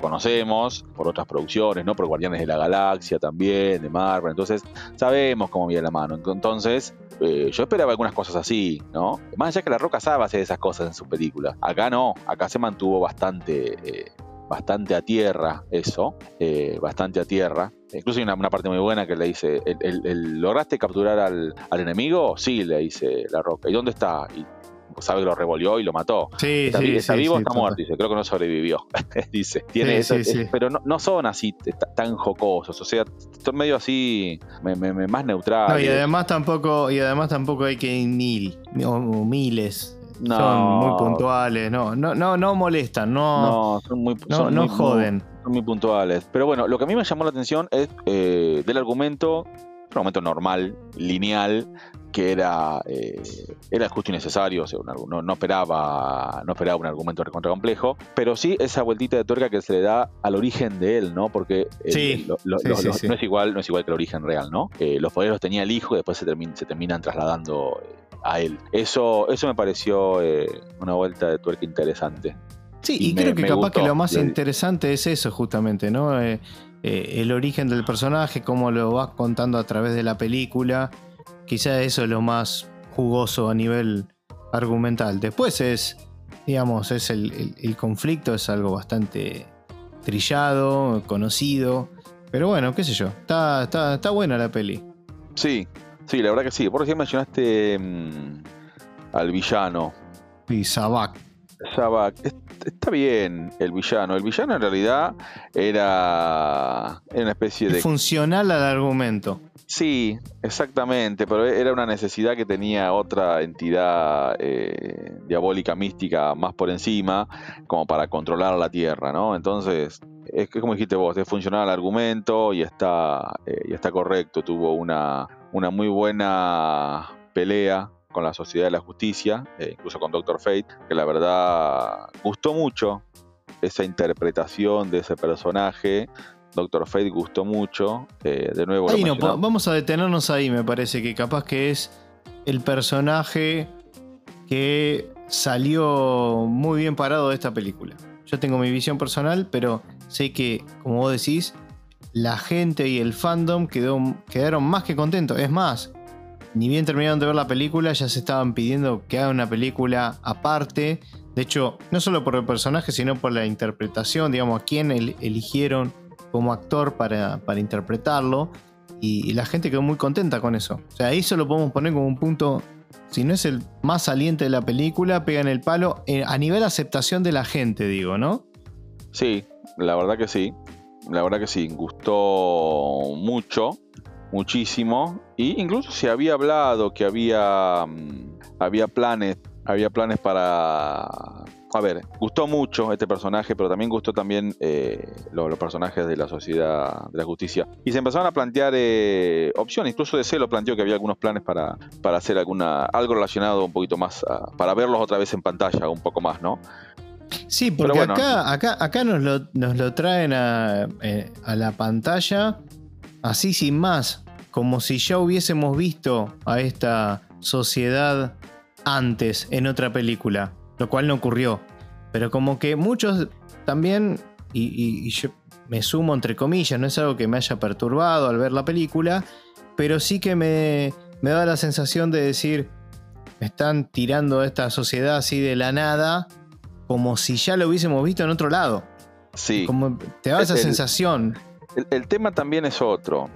conocemos por otras producciones, ¿no? Por Guardianes de la Galaxia también, de Marvel, entonces sabemos cómo viene la mano. Entonces, eh, yo esperaba algunas cosas así, ¿no? Más allá que La Roca sabe hacer esas cosas en sus películas. Acá no, acá se mantuvo bastante bastante a tierra eso, eh, bastante a tierra. Incluso hay una, parte muy buena que le dice, ¿el, lograste capturar al, al, enemigo? Sí, le dice La Roca. ¿Y dónde está? Y sabe que lo revolvió y lo mató. Sí, está, sí, está vivo o está muerto, dice, creo que no sobrevivió. dice, tiene eso, pero no, son así tan jocosos, o sea, son medio así, más neutrales. y además tampoco, y además tampoco hay que ir mil o miles son muy puntuales, no, no, no, no molestan, no, no, son muy, no, joden. son muy puntuales. Pero bueno, lo que a mí me llamó la atención es eh, del argumento, un argumento normal, lineal, que era, eh, era justo y necesario, o sea, no, esperaba, no esperaba un argumento recontra complejo, pero sí esa vueltita de tuerca que se le da al origen de él, ¿no? Porque no, es igual, no es igual que el origen real, ¿no? Eh, los poderes los tenía el hijo y después se, se terminan trasladando a él. Eso, eso me pareció eh, una vuelta de tuerca interesante. Sí, y, creo que capaz que lo más interesante es eso justamente, ¿no? Eh, eh, el origen del personaje, cómo lo vas contando a través de la película. Quizá eso es lo más jugoso a nivel argumental. Después es, digamos, es el, el conflicto, es algo bastante trillado, conocido. Pero bueno, qué sé yo, está, está, está buena la peli. Sí, Sí, la verdad que sí. Por ejemplo, mencionaste mm, al villano. Y Sabak. Sabak. Está bien el villano. El villano en realidad era, era una especie de... Funcional al argumento. Sí, exactamente, pero era una necesidad que tenía otra entidad eh, diabólica, mística, más por encima, como para controlar la Tierra, ¿no? Entonces, es que como dijiste vos, es funcional el argumento y está, eh, y está correcto. Tuvo una, una muy buena pelea con la Sociedad de la Justicia, eh, incluso con Doctor Fate, que la verdad gustó mucho esa interpretación de ese personaje. Doctor Fate gustó mucho. Eh, de nuevo, no, vamos a detenernos ahí, me parece que capaz que es el personaje que salió muy bien parado de esta película. Yo tengo mi visión personal, pero sé que, como vos decís, la gente y el fandom quedó, quedaron más que contentos. Es más, ni bien terminaron de ver la película, ya se estaban pidiendo que haga una película aparte. De hecho, no solo por el personaje, sino por la interpretación, digamos, a quién eligieron como actor para, interpretarlo. Y, la gente quedó muy contenta con eso. O sea, se lo podemos poner como un punto, si no es el más saliente de la película, pega en el palo eh, a nivel aceptación de la gente, digo, ¿no? Sí, la verdad que sí. La verdad que sí, gustó mucho muchísimo. Y incluso se había hablado que había, mm, había planes, había planes para... A ver, gustó mucho este personaje, pero también gustó también eh, los, personajes de la Sociedad de la Justicia. Y se empezaron a plantear eh, opciones, incluso DC lo planteó que había algunos planes para, para hacer alguna, algo relacionado un poquito más, para verlos otra vez en pantalla, un poco más, ¿no? Sí, porque acá, acá, acá nos, lo, nos lo traen a, eh, a la pantalla así sin más, como si ya hubiésemos visto a esta sociedad antes en otra película, lo cual no ocurrió. Pero como que muchos también, y, yo me sumo entre comillas, no es algo que me haya perturbado al ver la película, pero sí que me, me da la sensación de decir, me están tirando a esta sociedad así de la nada, como si ya lo hubiésemos visto en otro lado. Sí. Como te da esa sensación. El, tema también es otro.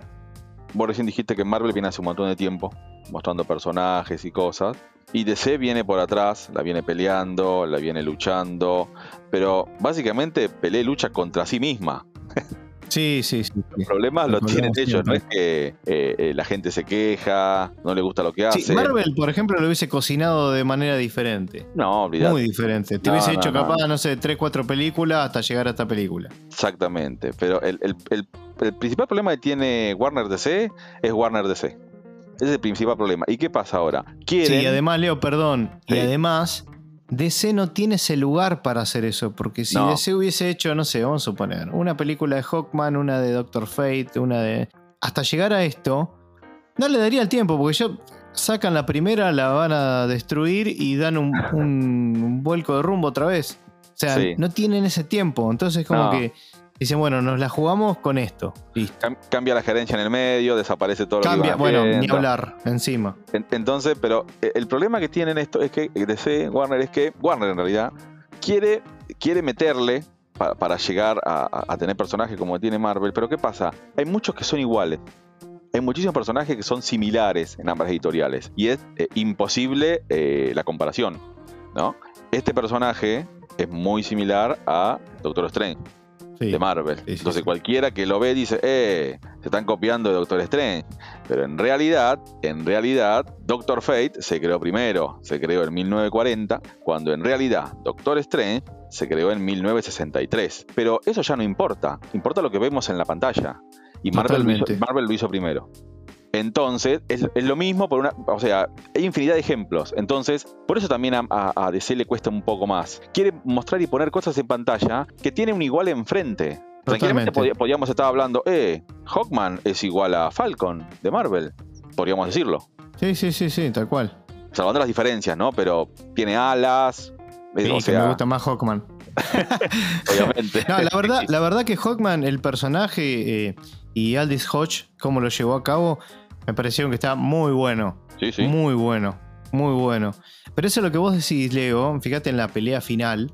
Vos recién dijiste que Marvel viene hace un montón de tiempo mostrando personajes y cosas. Y DC viene por atrás, la viene peleando, la viene luchando. Pero básicamente pelea y lucha contra sí misma. Sí, sí, sí. Los problemas los tienen ellos, no es que eh, eh, la gente se queja, no le gusta lo que hace. Sí, Marvel, por ejemplo, lo hubiese cocinado de manera diferente. No, olvidate. Muy diferente. Te hubiese hecho capaz, no. sé, 3, 4 películas hasta llegar a esta película. Exactamente. Pero el, principal problema que tiene Warner DC es Warner DC. Ese es el principal problema. ¿Y qué pasa ahora? Sí, y además, Leo, perdón. Y además DC no tiene ese lugar para hacer eso, porque si DC hubiese hecho, no sé, vamos a suponer, una película de Hawkman, una de Doctor Fate, una de... Hasta llegar a esto, no le daría el tiempo, porque ya sacan la primera, la van a destruir y dan un, vuelco de rumbo otra vez. O sea, no tienen ese tiempo, entonces como que Dicen, bueno, nos la jugamos con esto. Cambia la gerencia en el medio, desaparece todo Cambia, lo que bueno, ni hablar encima. entonces, pero eh, el problema que tienen esto es que DC, Warner, es que Warner en realidad quiere, quiere meterle para, llegar a, tener personajes como tiene Marvel, pero ¿qué pasa? Hay muchos que son iguales. Hay muchísimos personajes que son similares en ambas editoriales y es eh, imposible eh, la comparación, ¿no? Este personaje es muy similar a Doctor Strange de Marvel. Entonces cualquiera que lo ve dice, eh, se están copiando de Doctor Strange. Pero en realidad, en realidad, Doctor Fate se creó primero, se creó en 1940, cuando en realidad Doctor Strange se creó en 1963. Pero eso ya no importa, importa lo que vemos en la pantalla. Y Marvel Marvel lo hizo primero. Entonces, es, lo mismo por una. O sea, hay infinidad de ejemplos. Entonces, por eso también a, DC le cuesta un poco más. Quiere mostrar y poner cosas en pantalla que tiene un igual enfrente. Tranquilamente podríamos estar hablando, eh, Hawkman es igual a Falcon de Marvel. Podríamos decirlo. Sí, sí, sí, sí, tal cual. Salvando las diferencias, ¿no? Pero tiene alas. Sí, que me gusta más Hawkman. Obviamente. No, la verdad, la verdad que Hawkman, el personaje eh, y Aldis Hodge, cómo lo llevó a cabo, me pareció que está muy bueno. Sí, sí. Muy bueno. Muy bueno. Pero eso es lo que vos decís, Leo. Fíjate en la pelea final.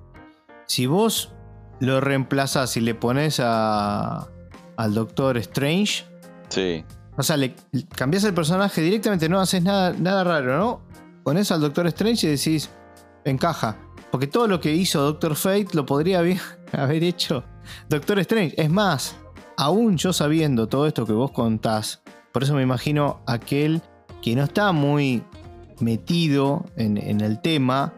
Si vos lo reemplazás y le pones a, al Doctor Strange. Sí. O sea, le cambias el personaje directamente, no haces nada, nada raro, ¿no? Pones al Doctor Strange y decís, encaja. Porque todo lo que hizo Doctor Fate lo podría haber, haber hecho Doctor Strange. Es más, aún yo sabiendo todo esto que vos contás, por eso me imagino aquel que no está muy metido en, en el tema,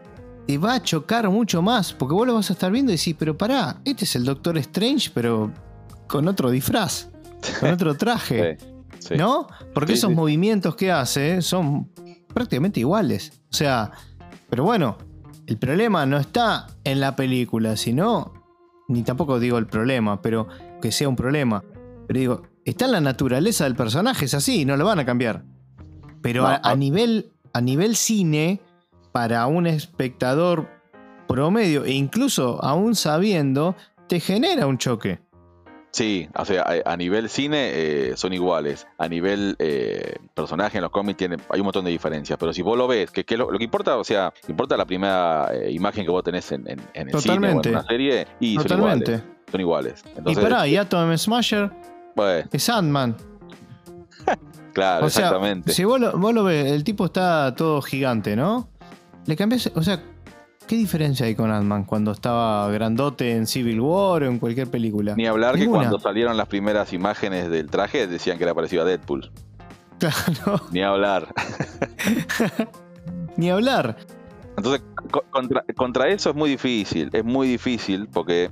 te va a chocar mucho más, porque vos lo vas a estar viendo y decís, pero pará, este es el Doctor Strange, pero con otro disfraz, con otro traje, Sí, sí. ¿no? Porque Sí, esos movimientos que hace son prácticamente iguales. O sea, pero bueno, el problema no está en la película, sino, ni tampoco digo el problema, pero que sea un problema, pero digo, está en la naturaleza del personaje, es así, no lo van a cambiar. Pero No, a, a nivel, a nivel cine, para un espectador promedio, e incluso aún sabiendo, te genera un choque. Sí, o sea, a, a nivel cine eh, son iguales. A nivel eh, personaje en los cómics tiene, hay un montón de diferencias. Pero si vos lo ves, que, que lo, lo que importa, o sea, importa la primera eh, imagen que vos tenés en, en- en el cine o en una serie y son iguales. Son iguales. y pará, y Atom Smasher bueno, es Sandman. claro, O sea, exactamente. si vos lo, vos lo ves, el tipo está todo gigante, ¿no? Le cambias, o sea, ¿qué diferencia hay con Ant-Man cuando estaba grandote en Civil War o en cualquier película? Ni hablar que cuando salieron las primeras imágenes del traje decían que era parecido a Deadpool. Claro, Ni hablar. ni hablar. Entonces, co- contra, contra eso es muy difícil, es muy difícil porque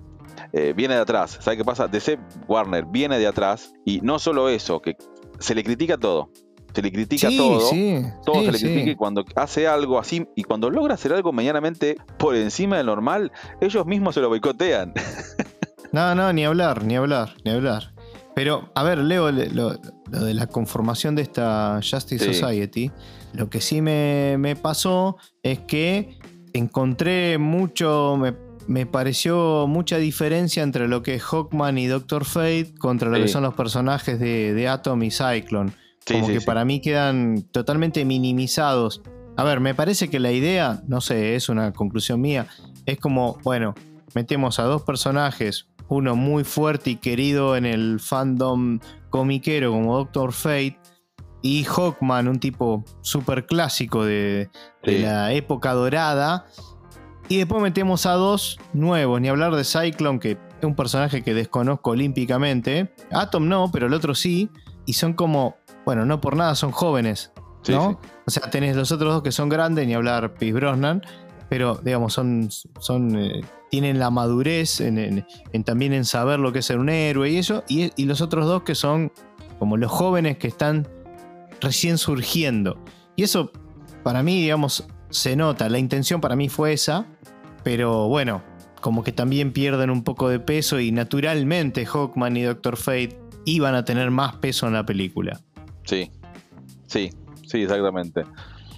eh, viene de atrás. ¿Sabe qué pasa? DC Warner viene de atrás y no solo eso, que se le critica todo. Se le critica sí, todo. sí, Todo sí, se le critica y cuando hace algo así y cuando logra hacer algo medianamente por encima del normal, ellos mismos se lo boicotean. No, no, ni hablar, ni hablar, ni hablar. Pero, a ver, Leo, le- lo, lo de la conformación de esta Justice. Society, lo que sí me, me pasó es que encontré mucho, me, me pareció mucha diferencia entre lo que es Hawkman y Doctor Fate contra lo Sí. que son los personajes de, de Atom y Cyclone. Sí, Como sí, que para mí quedan totalmente minimizados. A ver, me parece que la idea, no sé, es una conclusión mía, es como, bueno, metemos a dos personajes, uno muy fuerte y querido en el fandom comiquero como Doctor Fate, y Hawkman, un tipo súper clásico de, de Sí. la época dorada. Y después metemos a dos nuevos, ni hablar de Cyclone, que es un personaje que desconozco olímpicamente. Atom no, pero el otro sí. Y son como, bueno, no por nada son jóvenes, Sí, ¿no? sí. O sea, tenés los otros dos que son grandes, ni hablar Pierce Brosnan, pero digamos, son, son eh, tienen la madurez en, en- en también en saber lo que es ser un héroe y eso, y, y los otros dos que son como los jóvenes que están recién surgiendo. Y eso, para mí, digamos, se nota. La intención para mí fue esa, pero bueno, como que también pierden un poco de peso y naturalmente Hawkman y Doctor Fate iban a tener más peso en la película. Sí, sí, sí, exactamente.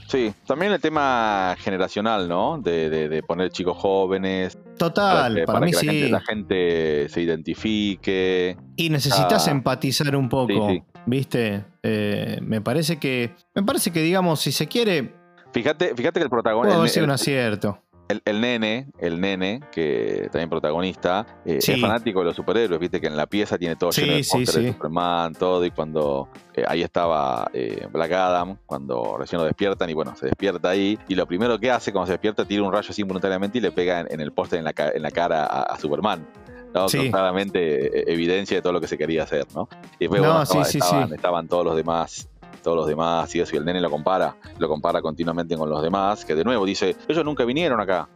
Sí, también el tema generacional, ¿no? De, de- de poner chicos jóvenes. Total, que- para, mí que sí. la, gente, la gente se identifique. Y necesitas Ah. empatizar un poco, Sí, sí. ¿viste? Eh, me parece que. Me parece que, digamos, si se quiere, Fíjate, fíjate que el protagonista. El, sido un acierto. El- el nene, el nene, que también protagonista, eh, Sí. es fanático de los superhéroes, viste que en la pieza tiene todo Sí, lleno de sí, de. Superman, todo, y cuando eh, ahí estaba eh, Black Adam, cuando recién lo despiertan, y bueno, se despierta ahí, y lo primero que hace cuando se despierta, tira un rayo así involuntariamente y le pega en, en el póster en la, en la cara a, a Superman. ¿no? Sí. Claramente evidencia de todo lo que se quería hacer, ¿no? Y después, No, bueno, sí, estaban, sí. estaban todos los demás todos los demás y eso, y el nene lo compara, lo compara continuamente con los demás, que de nuevo dice, ellos nunca vinieron acá,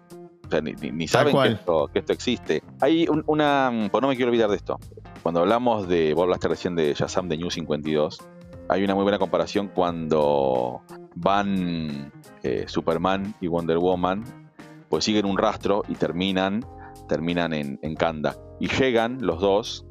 o sea, ni, ni- ni Tal saben que esto, que esto existe. Hay un- una, pues no me quiero olvidar de esto, cuando hablamos de, vos hablaste recién de Shazam de New 52, hay una muy buena comparación cuando van eh, Superman y Wonder Woman, pues siguen un rastro y terminan, terminan en, en Kandak. Y llegan los dos,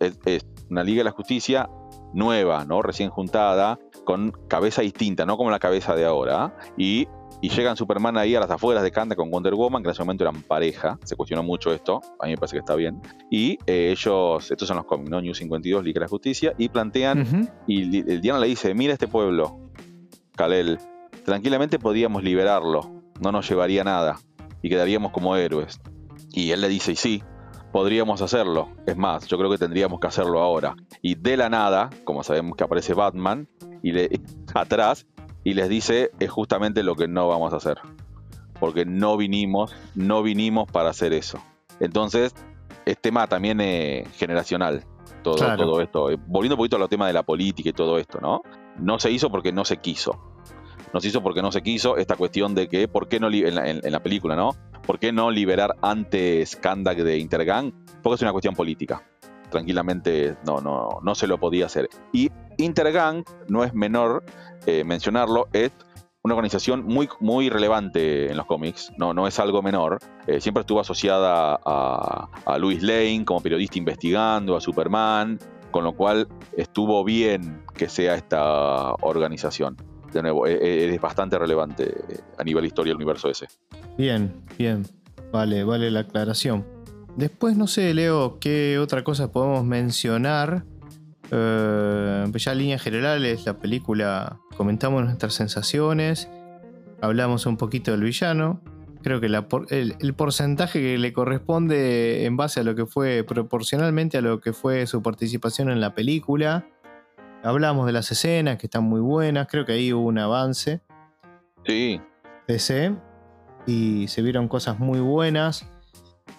es, es una Liga de la Justicia nueva, ¿no? Recién juntada, con cabeza distinta, no como la cabeza de ahora. Y, y llegan Superman ahí a las afueras de Kandak con Wonder Woman, que en ese momento eran pareja. Se cuestionó mucho esto, a mí me parece que está bien. Y eh, ellos, estos son los cómics, ¿no? New 52, Liga de la Justicia, y plantean y el Diana le dice, mira este pueblo, Kalel, tranquilamente podíamos liberarlo, no nos llevaría nada y quedaríamos como héroes. Y él le dice, y sí, podríamos hacerlo. Es más, yo creo que tendríamos que hacerlo ahora. Y de la nada, como sabemos que aparece Batman, y le, atrás, y les dice, es justamente lo que no vamos a hacer. porque no vinimos, no vinimos para hacer eso. Entonces, es tema también eh, generacional, todo, todo esto. Eh, volviendo un poquito al tema de la política y todo esto, ¿no? No se hizo porque no se quiso. No se hizo porque no se quiso esta cuestión de que, ¿por qué no, en la, en la película, ¿no? ¿Por qué no liberar antes Kandak de Intergang? Porque es una cuestión política tranquilamente no, no, no se lo podía hacer. Y Intergang, no es menor eh, mencionarlo, es una organización muy, muy relevante en los cómics, no, no es algo menor. Eh, siempre estuvo asociada a, a Louis Lane como periodista investigando, a Superman, con lo cual estuvo bien que sea esta organización. De nuevo, e, e, es, bastante relevante a nivel historia del universo ese. Bien, bien. Vale, vale la aclaración. Después, no sé, Leo, qué otra cosa podemos mencionar. Eh, pues ya en líneas generales, la película comentamos nuestras sensaciones, hablamos un poquito del villano. Creo que el, porcentaje que le corresponde en base a lo que fue, proporcionalmente a lo que fue su participación en la película. Hablamos de las escenas que están muy buenas, creo que ahí hubo un avance. Sí. DC. Y se vieron cosas muy buenas.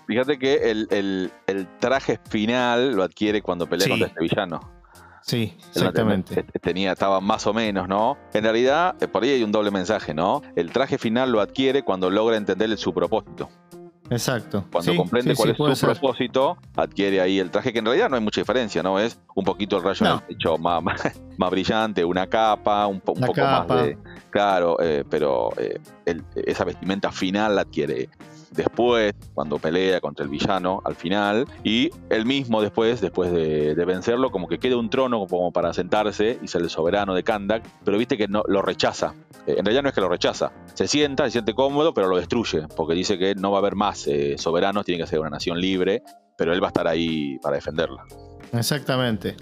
Fíjate que el, traje final lo adquiere cuando pelea contra este villano. Sí, exactamente. Tenía, estaba más o menos, ¿no? En realidad, eh, por ahí hay un doble mensaje, ¿no? El traje final lo adquiere cuando logra entender su propósito. Exacto. Cuando comprende cuál es su propósito, adquiere ahí el traje, que en realidad no hay mucha diferencia, ¿no? Es un poquito el rayo hecho más, más, brillante, una capa, un, poco más de. Claro, eh, pero eh, esa vestimenta final la adquiere después, cuando pelea contra el villano al final, y él mismo después, después de, vencerlo, como que queda un trono como para sentarse y ser el soberano de Kandak, pero viste que no lo rechaza. Eh, en realidad no es que lo rechaza, se sienta, se siente cómodo, pero lo destruye, porque dice que no va a haber más eh, soberanos, tiene que ser una nación libre, pero él va a estar ahí para defenderla. Exactamente.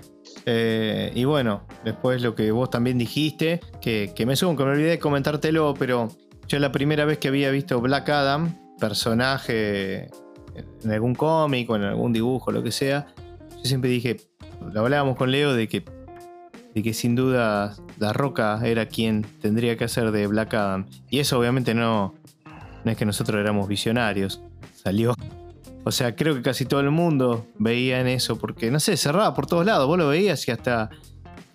Eh, y bueno, después lo que vos también dijiste, que, que me subo, que me olvidé de comentártelo, pero yo la primera vez que había visto Black Adam, personaje en algún cómic o en algún dibujo, lo que sea, yo siempre dije, lo hablábamos con Leo de que, de que sin duda La Roca era quien tendría que hacer de Black Adam. Y eso obviamente no, no es que nosotros éramos visionarios, salió. O sea, creo que casi todo el mundo veía en eso, porque no sé, cerraba por todos lados, vos lo veías y hasta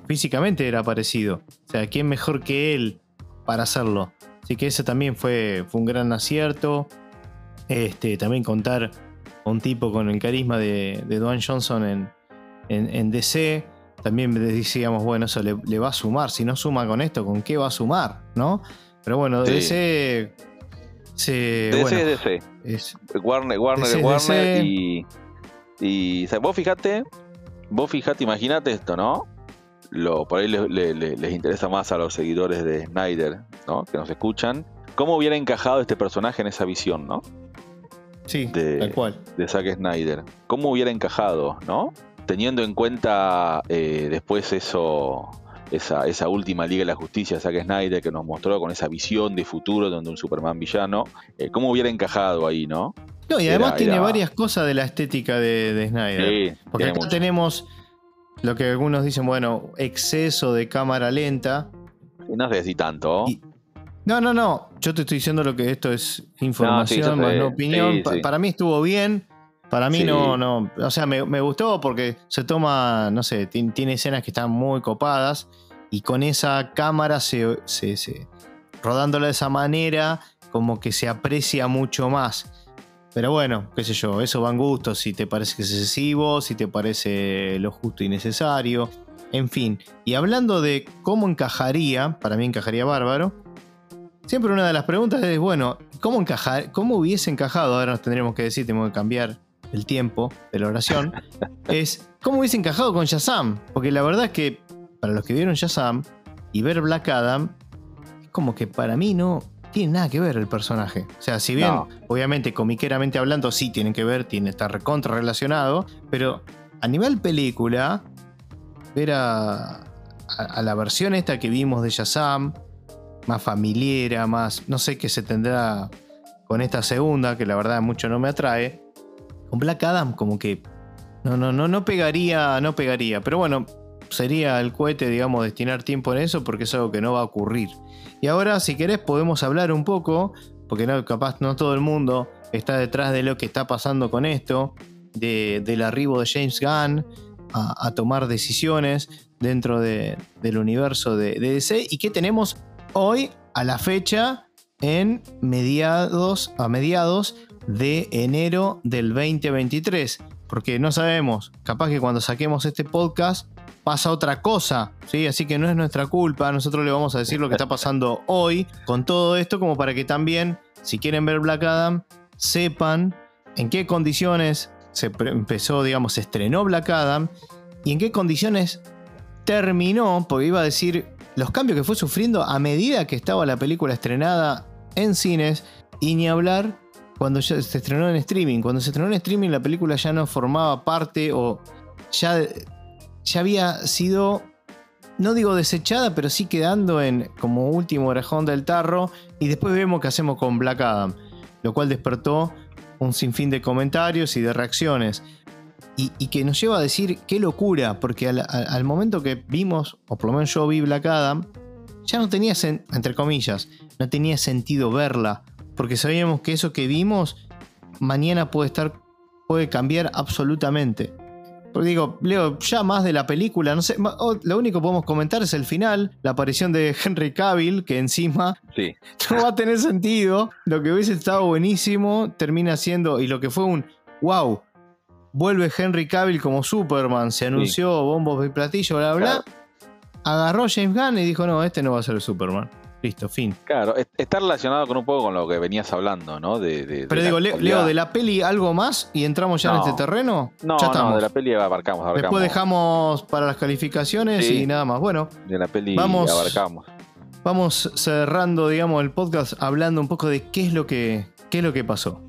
físicamente era parecido. O sea, ¿quién mejor que él para hacerlo? Así que eso también fue, fue un gran acierto. Este, también contar a un tipo con el carisma de, de Dwayne Johnson en, en, DC. También decíamos, bueno, eso le, va a sumar. Si no suma con esto, ¿con qué va a sumar? ¿No? Pero bueno, DC. Se, DC es DC. Es, Warner, Warner es Warner. Y, y vos fijate, vos fijate, imagínate esto, ¿no? Lo, por ahí les interesa más a los seguidores de Snyder, ¿no? Que nos escuchan. ¿Cómo hubiera encajado este personaje en esa visión, ¿no? Sí, de, tal cual. De Zack Snyder. ¿Cómo hubiera encajado, no? Teniendo en cuenta eh, después eso, esa, esa, última Liga de la Justicia Zack Snyder que nos mostró con esa visión de futuro donde un Superman villano, eh, ¿cómo hubiera encajado ahí, no? No, y además tiene varias cosas de la estética de, Snyder. Sí, Porque acá tenemos lo que algunos dicen, bueno, exceso de cámara lenta. No sé si tanto. No, no, no. Yo te estoy diciendo lo que esto es información, más no opinión. Para mí estuvo bien. Para mí no, no. O sea, me, gustó porque se toma, no sé, tiene escenas que están muy copadas. Y con esa cámara se, se, rodándola de esa manera, como que se aprecia mucho más. Pero bueno, qué sé yo, eso van gustos, si te parece excesivo, si te parece lo justo y necesario, en fin. Y hablando de cómo encajaría, para mí encajaría bárbaro, Siempre una de las preguntas es, bueno, ¿cómo, encajar, ¿cómo hubiese encajado? Ahora nos tendremos que decir, tenemos que cambiar el tiempo de la oración. es, ¿cómo hubiese encajado con Shazam? Porque la verdad es que para los que vieron Shazam y ver Black Adam, es como que para mí no tiene nada que ver el personaje. O sea, si bien, obviamente, comiqueramente hablando, sí tienen que ver, tiene, está recontra relacionado, pero a nivel película, ver a, a la versión esta que vimos de Shazam, más familiera, más. No sé qué se tendrá con esta segunda, que la verdad mucho no me atrae. Con Black Adam, como que. No, no, no, no pegaría, no pegaría. Pero bueno, sería el cohete, digamos, destinar tiempo en eso, porque es algo que no va a ocurrir. Y ahora, si querés, podemos hablar un poco porque no, capaz no todo el mundo está detrás de lo que está pasando con esto, del arribo de James Gunn a, tomar decisiones dentro del universo de, DC y que tenemos hoy a la fecha en mediados, a mediados de enero del 2023. Porque no sabemos, capaz que cuando saquemos este podcast pasa otra cosa, ¿sí? Así que no es nuestra culpa, nosotros le vamos a decir lo que está pasando hoy con todo esto, como para que también, si quieren ver Black Adam, sepan en qué condiciones se empezó, digamos, se estrenó Black Adam y en qué condiciones terminó, porque iba a decir los cambios que fue sufriendo a medida que estaba la película estrenada en cines y ni hablar cuando ya se estrenó en streaming. Cuando se estrenó en streaming la película ya no formaba parte o ya ya había sido, no digo desechada, pero sí quedando en como último orejón del tarro. Y después vemos qué hacemos con Black Adam, lo cual despertó un sinfín de comentarios y de reacciones. Y, que nos lleva a decir qué locura, porque al, momento que vimos, o por lo menos yo vi Black Adam, ya no tenía, entre comillas, no tenía sentido verla, porque sabíamos que eso que vimos mañana puede estar, puede cambiar absolutamente digo, Leo, ya más de la película, no sé, lo único que podemos comentar es el final, la aparición de Henry Cavill, que encima no va a tener sentido. Lo que hubiese estado buenísimo termina siendo, y lo que fue un wow, vuelve Henry Cavill como Superman, se anunció bombos y platillo, bla, bla. Agarró James Gunn y dijo, no, este no va a ser el Superman. Listo, fin. Claro, está relacionado con un poco con lo que venías hablando, ¿no? De, Pero digo, Leo, de la peli algo más y entramos ya en este terreno. No, ya no, de la peli abarcamos, Después dejamos para las calificaciones y nada más. Bueno, de la peli vamos, abarcamos. Vamos cerrando, digamos, el podcast hablando un poco de qué es lo que, qué es lo que pasó.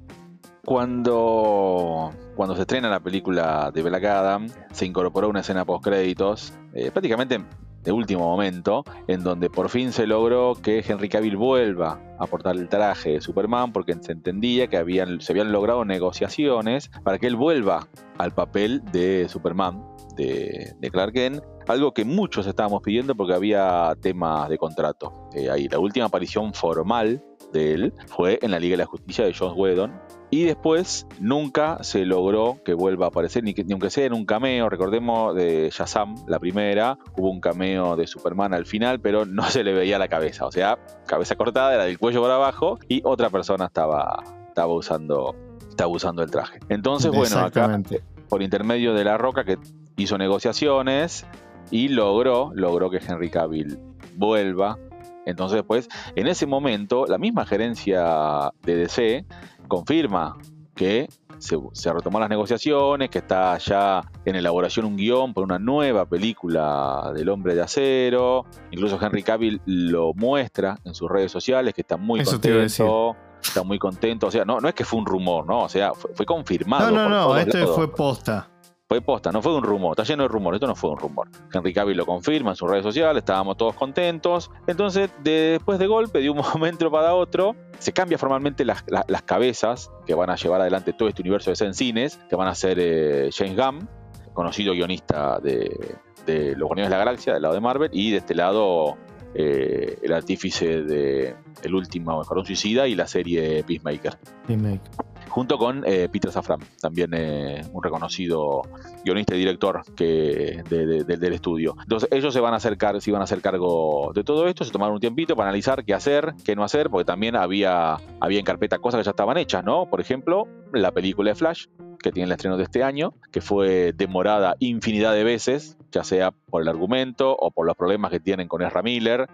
Cuando, cuando se estrena la película de Black Adam, se incorporó una escena post créditos. Eh, prácticamente de último momento, en donde por fin se logró que Henry Cavill vuelva a portar el traje de Superman, porque se entendía que habían, se habían logrado negociaciones para que él vuelva al papel de Superman, de, Clark Kent, algo que muchos estábamos pidiendo porque había temas de contrato. Eh, ahí la última aparición formal de él fue en la Liga de la Justicia de Joss Whedon, y después nunca se logró que vuelva a aparecer, ni, que, ni aunque sea en un cameo. Recordemos de Shazam, la primera, hubo un cameo de Superman al final, pero no se le veía la cabeza. O sea, cabeza cortada, era del cuello por abajo, y otra persona estaba, estaba, usando, estaba usando el traje. Entonces, bueno, acá, por intermedio de La Roca, que hizo negociaciones y logró, logró que Henry Cavill vuelva. Entonces, pues, en ese momento, la misma gerencia de DC confirma que se, retomó las negociaciones, que está ya en elaboración un guion por una nueva película del hombre de acero. Incluso Henry Cavill lo muestra en sus redes sociales, que está muy contento. Está muy contento. O sea, no, no es que fue un rumor, ¿no? O sea, fue, confirmado. No, no, no, este fue posta. Fue posta, no fue un rumor, está lleno de rumores, esto no fue un rumor. Henry Cavill lo confirma en sus redes sociales, estábamos todos contentos. Entonces, después de golpe, de un momento para otro, se cambia formalmente las, cabezas que van a llevar adelante todo este universo de cines, que van a ser eh, James Gunn, conocido guionista de, Los Guardianes de la Galaxia, del lado de Marvel, y de este lado eh, el artífice de El último Mejor Suicida y la serie Peacemaker. Peacemaker junto con eh, Peter Safran, también eh, un reconocido guionista y director que, del estudio. Entonces ellos se van a hacer, iban a hacer cargo de todo esto, se tomaron un tiempito para analizar qué hacer, qué no hacer, porque también había, había en carpeta cosas que ya estaban hechas, ¿no? Por ejemplo, la película de Flash, que tiene el estreno de este año, que fue demorada infinidad de veces, ya sea por el argumento o por los problemas que tienen con Ezra Miller,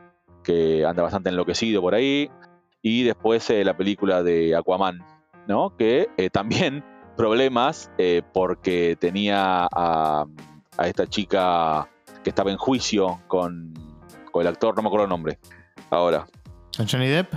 que anda bastante enloquecido por ahí, y después eh, la película de Aquaman, ¿no? Que eh, también problemas eh, porque tenía a, esta chica que estaba en juicio con, el actor, no me acuerdo el nombre, ahora. Johnny Depp?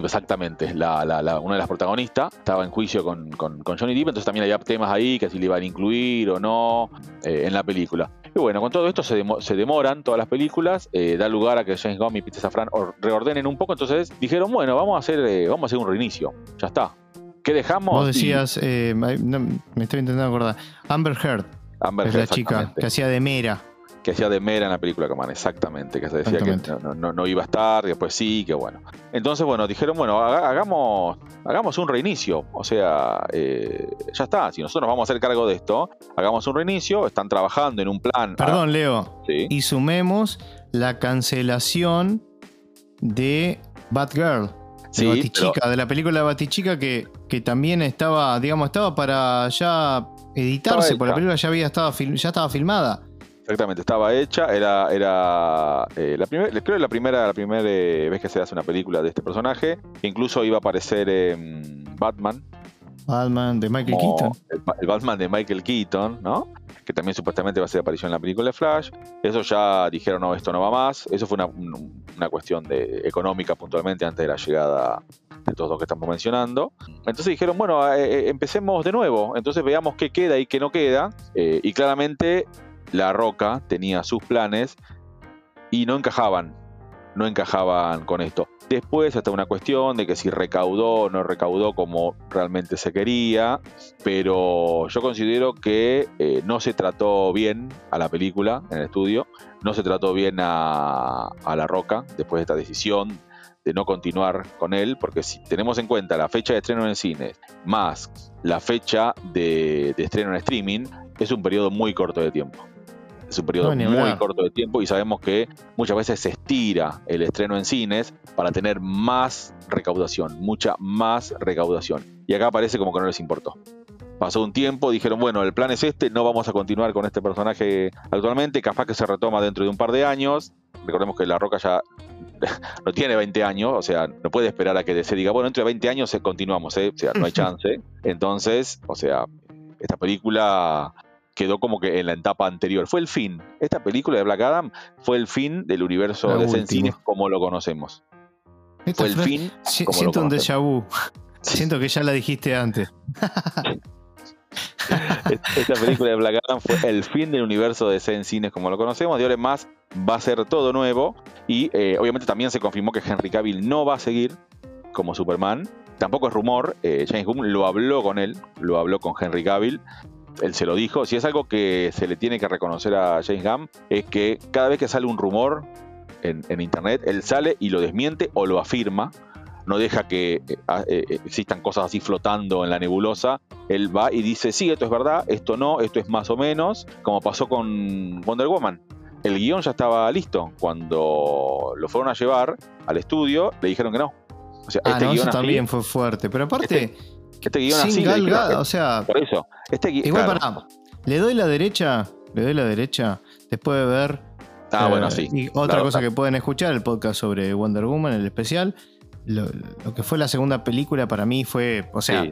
Exactamente, la, una de las protagonistas estaba en juicio con, Johnny Depp, entonces también había temas ahí que si le iban a incluir o no eh, en la película. Y bueno, con todo esto se, se demoran todas las películas, da lugar a que James Gunn y Peter Safran reordenen un poco, entonces dijeron, bueno, vamos a hacer, vamos a hacer un reinicio, ya está, ¿Qué dejamos? Vos decías, eh, me estoy intentando acordar, Amber Heard. Amber es la chica que hacía de Mera. que hacía de Mera en la película Aquaman, exactamente, que se decía que no, iba a estar, después sí, que bueno. Entonces, bueno, dijeron, bueno, hagamos, hagamos un reinicio, o sea, eh, ya está, si nosotros nos vamos a hacer cargo de esto, hagamos un reinicio, están trabajando en un plan. Perdón, Leo, y sumemos la cancelación de Batgirl. De Batichica, de la película Batichica que, que también estaba, digamos, estaba para ya editarse, porque la película ya había estado ya estaba filmada. Exactamente, estaba hecha, era, era eh, la creo que la primera, la primera eh, vez que se hace una película de este personaje, incluso iba a aparecer en Batman. Batman de Michael Keaton. El, Batman de Michael Keaton, ¿no? Que también supuestamente va a ser aparición en la película de Flash. Eso ya dijeron, no, esto no va más. Eso fue una, una cuestión de, económica puntualmente antes de la llegada de todos los que estamos mencionando. Entonces dijeron, bueno, eh, empecemos de nuevo, entonces veamos qué queda y qué no queda. y claramente la Roca tenía sus planes y no encajaban, no encajaban con esto. Después hasta una cuestión de que si recaudó o no recaudó como realmente se quería, pero yo considero que eh, no se trató bien a la película en el estudio, no se trató bien a, La Roca después de esta decisión de no continuar con él, porque si tenemos en cuenta la fecha de estreno en cine más la fecha de estreno en streaming, es un periodo muy corto de tiempo. Es un periodo muy corto de tiempo y sabemos que muchas veces se estira el estreno en cines para tener más recaudación, mucha más recaudación. Y acá parece como que no les importó. Pasó un tiempo, dijeron, bueno, el plan es este, no vamos a continuar con este personaje actualmente, capaz que se retoma dentro de un par de años. Recordemos que La Roca ya no tiene 20 años, o sea, no puede esperar a que se diga, bueno, entre 20 años continuamos, ¿eh? o sea, no hay chance. Entonces, o sea, esta película quedó como que en la etapa anterior. Fue el fin. Esta película de Black Adam fue el fin del universo de Cines como lo conocemos. fue el fin. siento un déjà vu. Siento que ya la dijiste antes. Esta película de Black Adam fue el fin del universo de en cines como lo conocemos. De ahora en más va a ser todo nuevo. Y eh, obviamente también se confirmó que Henry Cavill no va a seguir como Superman. Tampoco es rumor. Eh, James Gunn lo habló con él, lo habló con Henry Cavill él se lo dijo, si es algo que se le tiene que reconocer a James Gunn, es que cada vez que sale un rumor en, internet, él sale y lo desmiente o lo afirma, no deja que eh, eh, existan cosas así flotando en la nebulosa, él va y dice, sí, esto es verdad, esto no, esto es más o menos, como pasó con Wonder Woman. El guion ya estaba listo. Cuando lo fueron a llevar al estudio, le dijeron que no. O sea, ah, este guion también fue fuerte. Pero aparte, este este guion así. o sea. Por eso. Este igual para. Le doy la derecha. Le doy la derecha. Después de ver. Ah, bueno, eh, sí. Y otra cosa que pueden escuchar, el podcast sobre Wonder Woman, el especial. Lo, que fue la segunda película para mí fue. O sea.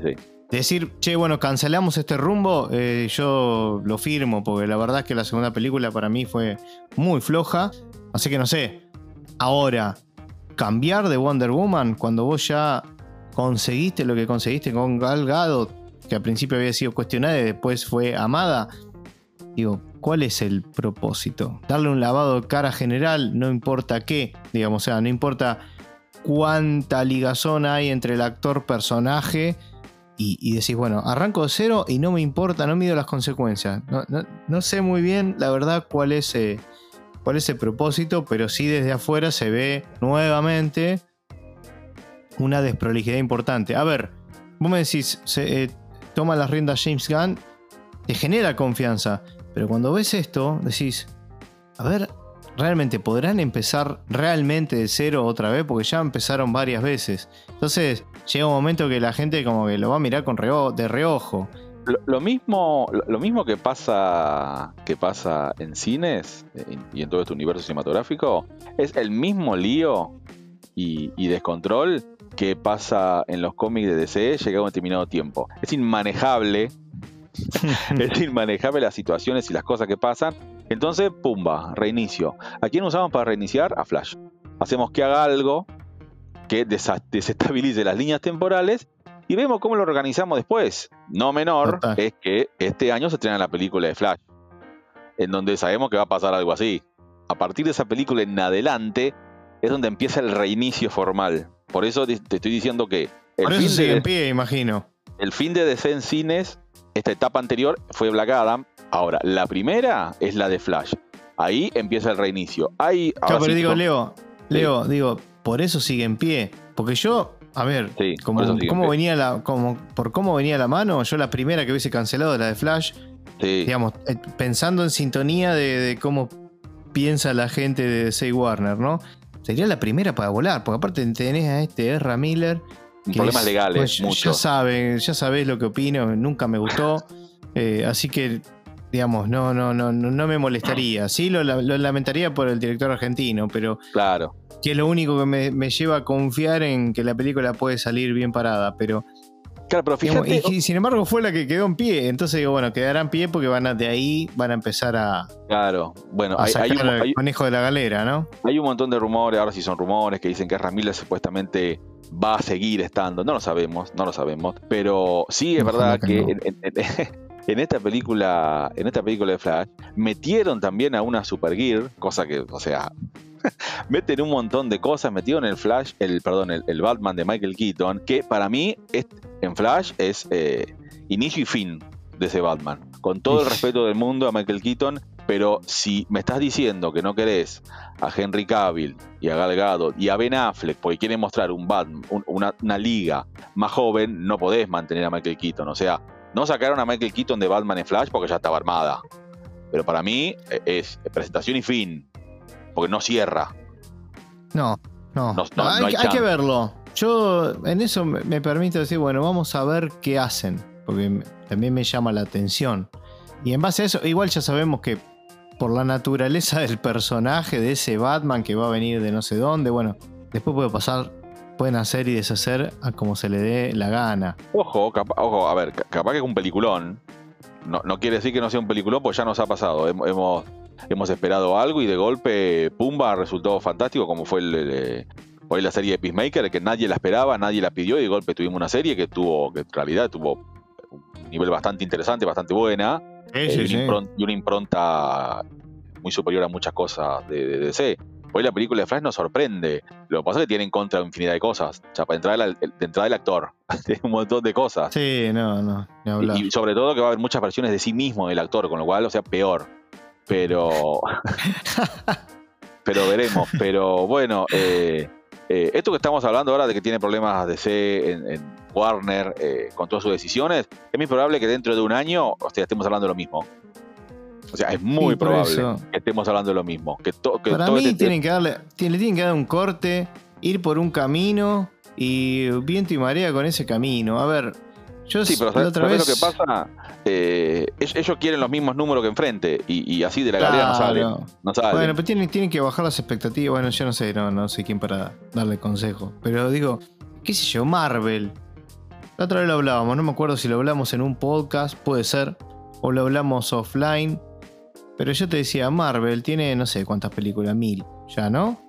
Decir, che, bueno, cancelamos este rumbo, eh, yo lo firmo, porque la verdad es que la segunda película para mí fue muy floja. Así que no sé. Ahora, cambiar de Wonder Woman cuando vos ya conseguiste lo que conseguiste con Gal Gadot, que al principio había sido cuestionada y después fue amada. Digo, ¿cuál es el propósito? Darle un lavado de cara general, no importa qué, digamos, o sea, no importa cuánta ligazón hay entre el actor-personaje y, decís, bueno, arranco de cero y no me importa, no mido las consecuencias. No, sé muy bien, la verdad, cuál es, eh, cuál es el propósito, pero sí desde afuera se ve nuevamente una desprolijidad importante. A ver, vos me decís, se, eh, toma las riendas James Gunn, te genera confianza, pero cuando ves esto, decís, a ver, ¿realmente podrán empezar realmente de cero otra vez? Porque ya empezaron varias veces. Entonces, llega un momento que la gente como que lo va a mirar con de reojo. Lo, mismo, lo, mismo que pasa, que pasa en cines y en todo este universo cinematográfico es el mismo lío y, y descontrol que pasa en los cómics de DC llega a un determinado tiempo. Es inmanejable, es inmanejable las situaciones y las cosas que pasan. Entonces, pumba, reinicio. ¿A quién usamos para reiniciar? A Flash. Hacemos que haga algo que desestabilice las líneas temporales y vemos cómo lo organizamos después. No menor es que este año se estrena la película de Flash, en donde sabemos que va a pasar algo así. A partir de esa película en adelante es donde empieza el reinicio formal. Por eso te estoy diciendo que. El fin de, en pie, imagino. El fin de DC en cines, esta etapa anterior fue Black Adam. Ahora, la primera es la de Flash. Ahí empieza el reinicio. Ahí, claro, pero digo, Leo, Leo, digo, por eso sigue en pie. Porque yo, a ver, como, cómo venía la, como, por cómo venía la mano, yo la primera que hubiese cancelado, la de Flash, digamos, eh, pensando en sintonía de, cómo piensa la gente de Say Warner, ¿no? Sería la primera para volar, porque aparte tenés a este Ezra Miller. Problemas legales, pues, Ya saben, ya sabés lo que opino, nunca me gustó. Eh, así que digamos, no, no, no, no me molestaría. Sí, lo, lamentaría por el director argentino, pero. Claro. Que es lo único que me, lleva a confiar en que la película puede salir bien parada, pero. Claro, pero fíjate. y, sin embargo fue la que quedó en pie. Entonces digo, bueno, quedará en pie porque van a, de ahí van a empezar a. Claro, bueno, hay, sacar un, conejo de la galera, ¿no? Hay un montón de rumores, ahora sí son rumores, que dicen que Ramírez supuestamente va a seguir estando. No lo sabemos, no lo sabemos. Pero sí es verdad que, en esta película, en esta película de Flash, metieron también a una Supergear, cosa que, o sea, meten un montón de cosas, metieron el Flash, el, perdón, el, Batman de Michael Keaton, que para mí en Flash es eh, inicio y fin de ese Batman. Con todo el respeto del mundo a Michael Keaton, pero si me estás diciendo que no querés a Henry Cavill y a Gal Gadot y a Ben Affleck porque quieren mostrar un Batman, una, una, liga más joven, no podés mantener a Michael Keaton. O sea, no sacaron a Michael Keaton de Batman en Flash porque ya estaba armada. Pero para mí eh, es presentación y fin. Porque no cierra. No, no. hay, que verlo. Yo en eso me permito decir, bueno, vamos a ver qué hacen. Porque también me llama la atención. Y en base a eso, igual ya sabemos que por la naturaleza del personaje, de ese Batman que va a venir de no sé dónde, bueno, después puede pasar pueden hacer y deshacer a como se le dé la gana. Ojo, ojo, a ver, capaz que es un peliculón. No, no, quiere decir que no sea un peliculón, pues ya nos ha pasado. Hemos, hemos esperado algo y de golpe, pumba, resultó fantástico, como fue el, hoy la serie de Peacemaker, que nadie la esperaba, nadie la pidió y de golpe tuvimos una serie que tuvo, que en realidad tuvo un nivel bastante interesante, bastante buena. Eh, y, una impronta, muy superior a muchas cosas de, de DC. Hoy la película de Flash nos sorprende. Lo que pasa es que tiene en contra infinidad de cosas. O sea, para entrar el, de entrada el actor. tiene un montón de cosas. Sí, no, no. Y, sobre todo que va a haber muchas versiones de sí mismo del actor, con lo cual, o sea, peor. Pero. pero veremos. Pero bueno, eh, eh, esto que estamos hablando ahora de que tiene problemas DC en, en Warner eh, con todas sus decisiones, es muy probable que dentro de un año o sea, estemos hablando de lo mismo. O sea, es muy probable que estemos hablando de lo mismo. Que Para mí este tienen que darle, le tienen que dar un corte, ir por un camino y viento y marea con ese camino. A ver, yo sí, pero ¿sabes, otra vez... lo que pasa? Eh, ellos quieren los mismos números que enfrente y, así de la galería no salen. No Bueno, pero tienen, tienen, que bajar las expectativas. Bueno, yo no sé, no, no sé quién para darle consejo. Pero digo, qué sé yo, Marvel. La otra vez lo hablábamos, no me acuerdo si lo hablamos en un podcast, puede ser, o lo hablamos offline. Pero yo te decía, Marvel tiene no sé cuántas películas, mil, ya, ¿no?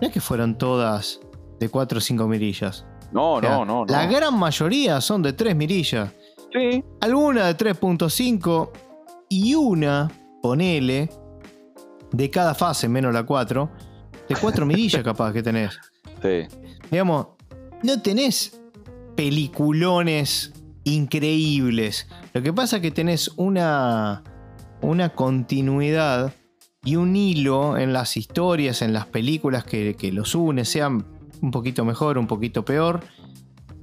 No es que fueron todas de 4 o 5 mirillas. No, no, no, La gran mayoría son de 3 mirillas. Sí. Alguna de 3.5 y una, ponele, de cada fase, menos la 4, de 4 mirillas capaz que tenés. Sí. Digamos, no tenés peliculones increíbles. Lo que pasa es que tenés una una continuidad y un hilo en las historias, en las películas que, los une, sean un poquito mejor, un poquito peor,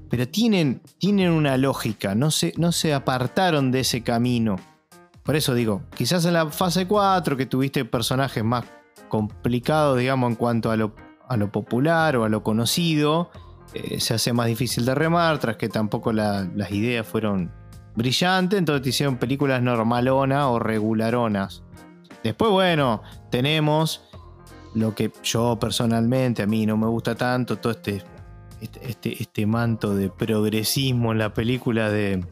pero tienen, tienen una lógica, no se, no se apartaron de ese camino. Por eso digo, quizás en la fase 4 que tuviste personajes más complicados, digamos, en cuanto a lo, a lo popular o a lo conocido, eh, se hace más difícil de remar, tras que tampoco las ideas fueron brillante, entonces te hicieron películas normalonas o regularonas. Después, bueno, tenemos lo que yo personalmente a mí no me gusta tanto, todo este, este, este, este manto de progresismo en la película de,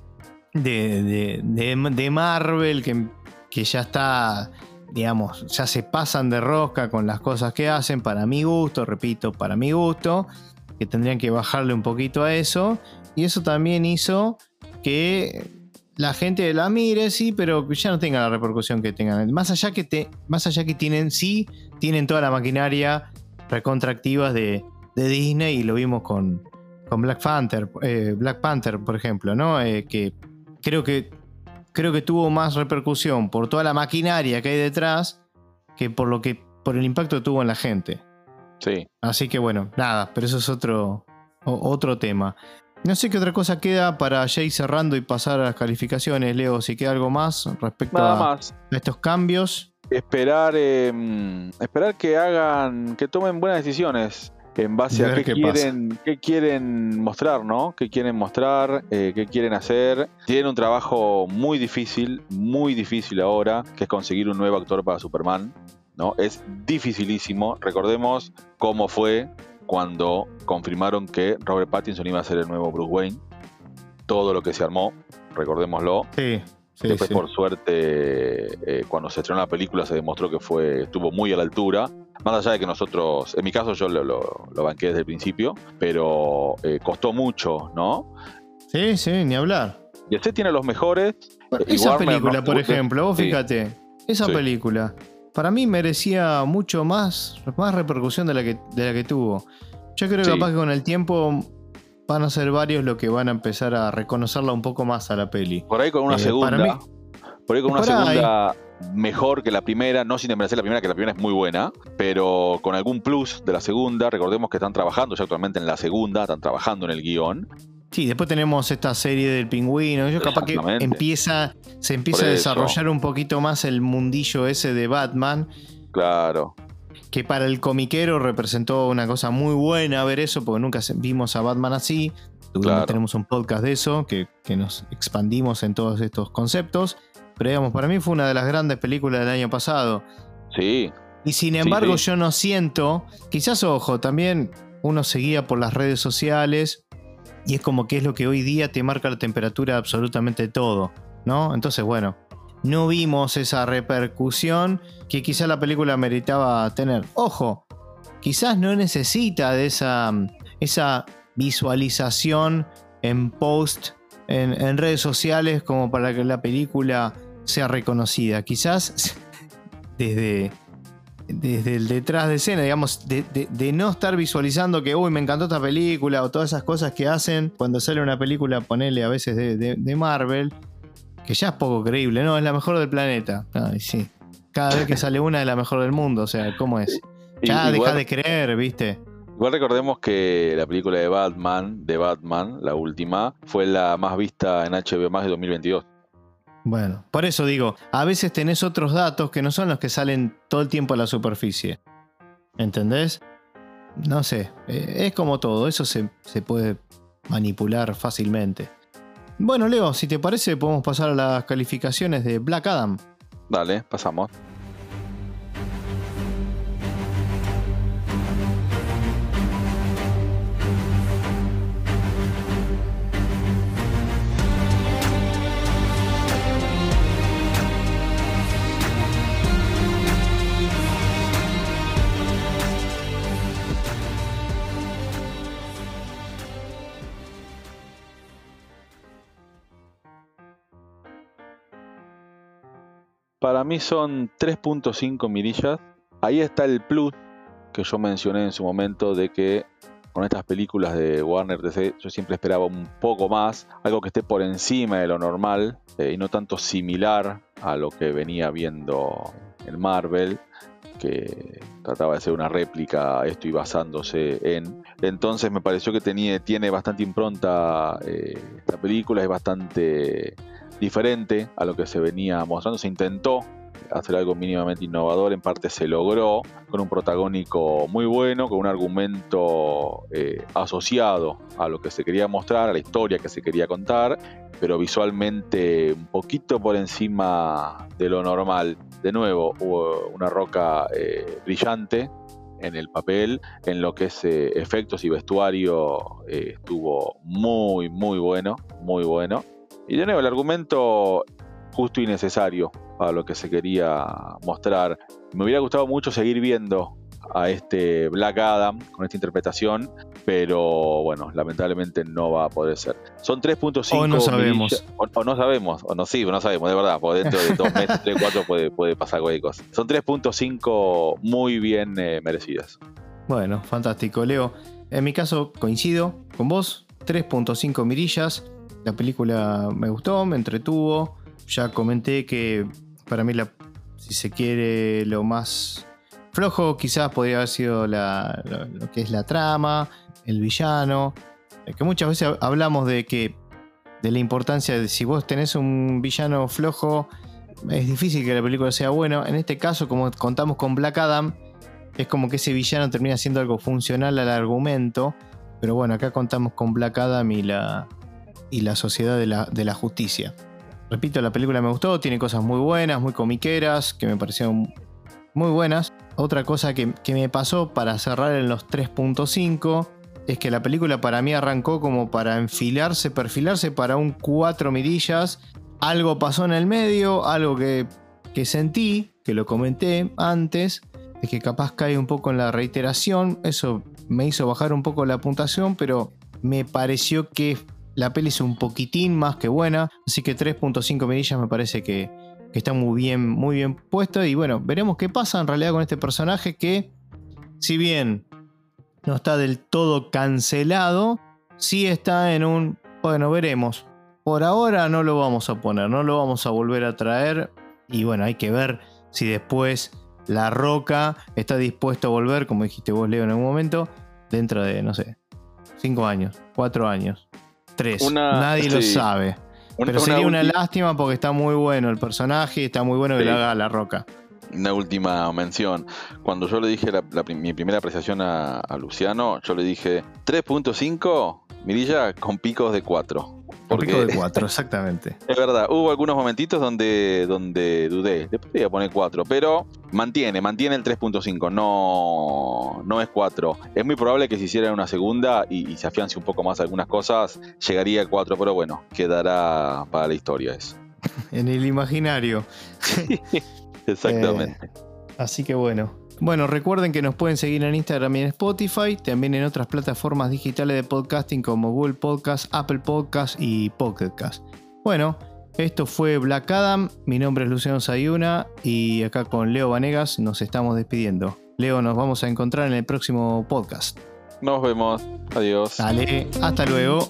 de, de, Marvel, que, que ya está, digamos, ya se pasan de rosca con las cosas que hacen, para mi gusto, repito, para mi gusto, que tendrían que bajarle un poquito a eso, y eso también hizo que la gente la mire, sí, pero ya no tenga la repercusión que tengan. Más allá que, te, más allá que tienen, sí, tienen toda la maquinaria recontractivas de, de Disney y lo vimos con, con Black Panther, eh, Black Panther, por ejemplo, ¿no? Eh, que creo que creo que tuvo más repercusión por toda la maquinaria que hay detrás que por lo que por el impacto que tuvo en la gente. Sí. Así que bueno, nada, pero eso es otro, otro tema. No sé qué otra cosa queda para ya ir cerrando y pasar a las calificaciones, Leo, si queda algo más respecto a, estos cambios. Esperar, em, esperar que hagan, que tomen buenas decisiones en base a qué, quieren, qué quieren mostrar, ¿no? ¿Qué quieren mostrar? Eh, ¿Qué quieren hacer? Tienen un trabajo muy difícil, muy difícil ahora, que es conseguir un nuevo actor para Superman. ¿no? Es dificilísimo. Recordemos cómo fue cuando confirmaron que Robert Pattinson iba a ser el nuevo Bruce Wayne. Todo lo que se armó, recordémoslo. Sí. Después, por suerte, eh, cuando se estrenó la película se demostró que fue estuvo muy a la altura. Más allá de que nosotros, en mi caso yo lo, lo, banqué desde el principio, pero eh, costó mucho, ¿no? Sí, sí, ni hablar. Y este tiene los mejores. esa película, por ejemplo, vos fíjate, esa película para mí merecía mucho más, más repercusión de la que, de la que tuvo. Yo creo que capaz que con el tiempo van a ser varios los que van a empezar a reconocerla un poco más a la peli. Por ahí con una eh, segunda. por ahí con una segunda mejor que la primera, no sin desmerecer la primera, que la primera es muy buena, pero con algún plus de la segunda. Recordemos que están trabajando ya actualmente en la segunda, están trabajando en el guion. Sí, después tenemos esta serie del pingüino. Yo capaz que empieza, se empieza a desarrollar un poquito más el mundillo ese de Batman. Claro. Que para el comiquero representó una cosa muy buena ver eso, porque nunca vimos a Batman así. Tenemos un podcast de eso, que, nos expandimos en todos estos conceptos. Pero digamos, para mí fue una de las grandes películas del año pasado. Sí. Y sin embargo, yo no siento, quizás ojo, también uno seguía por las redes sociales y es como que es lo que hoy día te marca la temperatura de absolutamente todo, ¿no? Entonces, bueno, no vimos esa repercusión que quizá la película meritaba tener. Ojo, quizás no necesita de esa, esa visualización en post, en, en redes sociales, como para que la película sea reconocida. Quizás desde desde el detrás de escena, digamos, de, no estar visualizando que, uy, me encantó esta película o todas esas cosas que hacen cuando sale una película, ponele a veces de, Marvel, que ya es poco creíble, ¿no? Es la mejor del planeta. sí. Cada vez que sale una es la mejor del mundo, o sea, ¿cómo es? Ya deja de creer, ¿viste? Igual recordemos que la película de Batman, de Batman, la última, fue la más vista en HBO más de 2022. Bueno, por eso digo, a veces tenés otros datos que no son los que salen todo el tiempo a la superficie. ¿Entendés? No sé, eh, es como todo, eso se, se puede manipular fácilmente. Bueno, Leo, si te parece, podemos pasar a las calificaciones de Black Adam. Dale, pasamos. Para mí son 3.5 mirillas. Ahí está el plus que yo mencioné en su momento de que con estas películas de Warner DC yo siempre esperaba un poco más, algo que esté por encima de lo normal eh, y no tanto similar a lo que venía viendo en Marvel, que trataba de ser una réplica esto y basándose en. Entonces me pareció que tenía, tiene bastante impronta eh, esta película, es bastante diferente a lo que se venía mostrando. Se intentó hacer algo mínimamente innovador, en parte se logró, con un protagónico muy bueno, con un argumento eh, asociado a lo que se quería mostrar, a la historia que se quería contar, pero visualmente un poquito por encima de lo normal. De nuevo, hubo una roca eh, brillante en el papel, en lo que es eh, efectos y vestuario estuvo muy, muy bueno, muy bueno. Y de nuevo, el argumento justo y necesario para lo que se quería mostrar. Me hubiera gustado mucho seguir viendo a este Black Adam con esta interpretación, pero bueno, lamentablemente no va a poder ser. Son 3.5 o no sabemos. O, no sabemos, o no sí, no sabemos, de verdad, porque dentro de dos meses, tres, cuatro puede, puede pasar cualquier cosa. Son 3.5 muy bien eh, merecidas. Bueno, fantástico, Leo. En mi caso coincido con vos, 3.5 mirillas. La película me gustó, me entretuvo. Ya comenté que para mí la si se quiere, lo más flojo quizás podría haber sido la- lo, lo que es la trama, el villano. Eh, Que muchas veces hablamos de que de la importancia de si vos tenés un villano flojo, es difícil que la película sea buena. En este caso, como contamos con Black Adam, es como que ese villano termina siendo algo funcional al argumento. Pero bueno, acá contamos con Black Adam y la, y la sociedad de la, de la justicia. Repito, la película me gustó, tiene cosas muy buenas, muy comiqueras, que me parecieron muy buenas. Otra cosa que, que me pasó para cerrar en los 3.5 es que la película para mí arrancó como para enfilarse, perfilarse para un 4 mirillas. Algo pasó en el medio, algo que, que sentí, que lo comenté antes, es que capaz cae un poco en la reiteración. Eso me hizo bajar un poco la puntuación, pero me pareció que la peli es un poquitín más que buena. Así que 3.5 mirillas me parece que, que está muy bien, muy bien puesto. Y bueno, veremos qué pasa en realidad con este personaje que, si bien no está del todo cancelado, sí está en un, bueno, veremos. Por ahora no lo vamos a poner, no lo vamos a volver a traer. Y bueno, hay que ver si después La Roca está dispuesto a volver, como dijiste vos, Leo, en algún momento, dentro de, no sé, 5 años, 4 años, 3. Una- Nadie lo sabe. Pero sería una ulti- lástima porque está muy bueno el personaje y está muy bueno que Sí. lo haga La Roca. Una última mención. Cuando yo le dije la- mi primera apreciación a, a Luciano, yo le dije 3.5 mirilla con picos de 4. Un pico de 4, exactamente. Es verdad, hubo algunos momentitos donde, donde dudé. Después le iba a poner 4, pero mantiene, mantiene el 3.5, no, no es 4. Es muy probable que si hiciera una segunda y, y se afiance un poco más algunas cosas, llegaría a 4, pero bueno, quedará para la historia eso. En el imaginario. Exactamente. Así que bueno. Bueno, recuerden que nos pueden seguir en Instagram y en Spotify, también en otras plataformas digitales de podcasting como Google Podcast, Apple Podcast y Pocket Cast. Bueno, esto fue Black Adam, mi nombre es Luciano Sayuna y acá con Leo Vanegas nos estamos despidiendo. Leo, nos vamos a encontrar en el próximo podcast. Nos vemos. Adiós. Dale, hasta luego.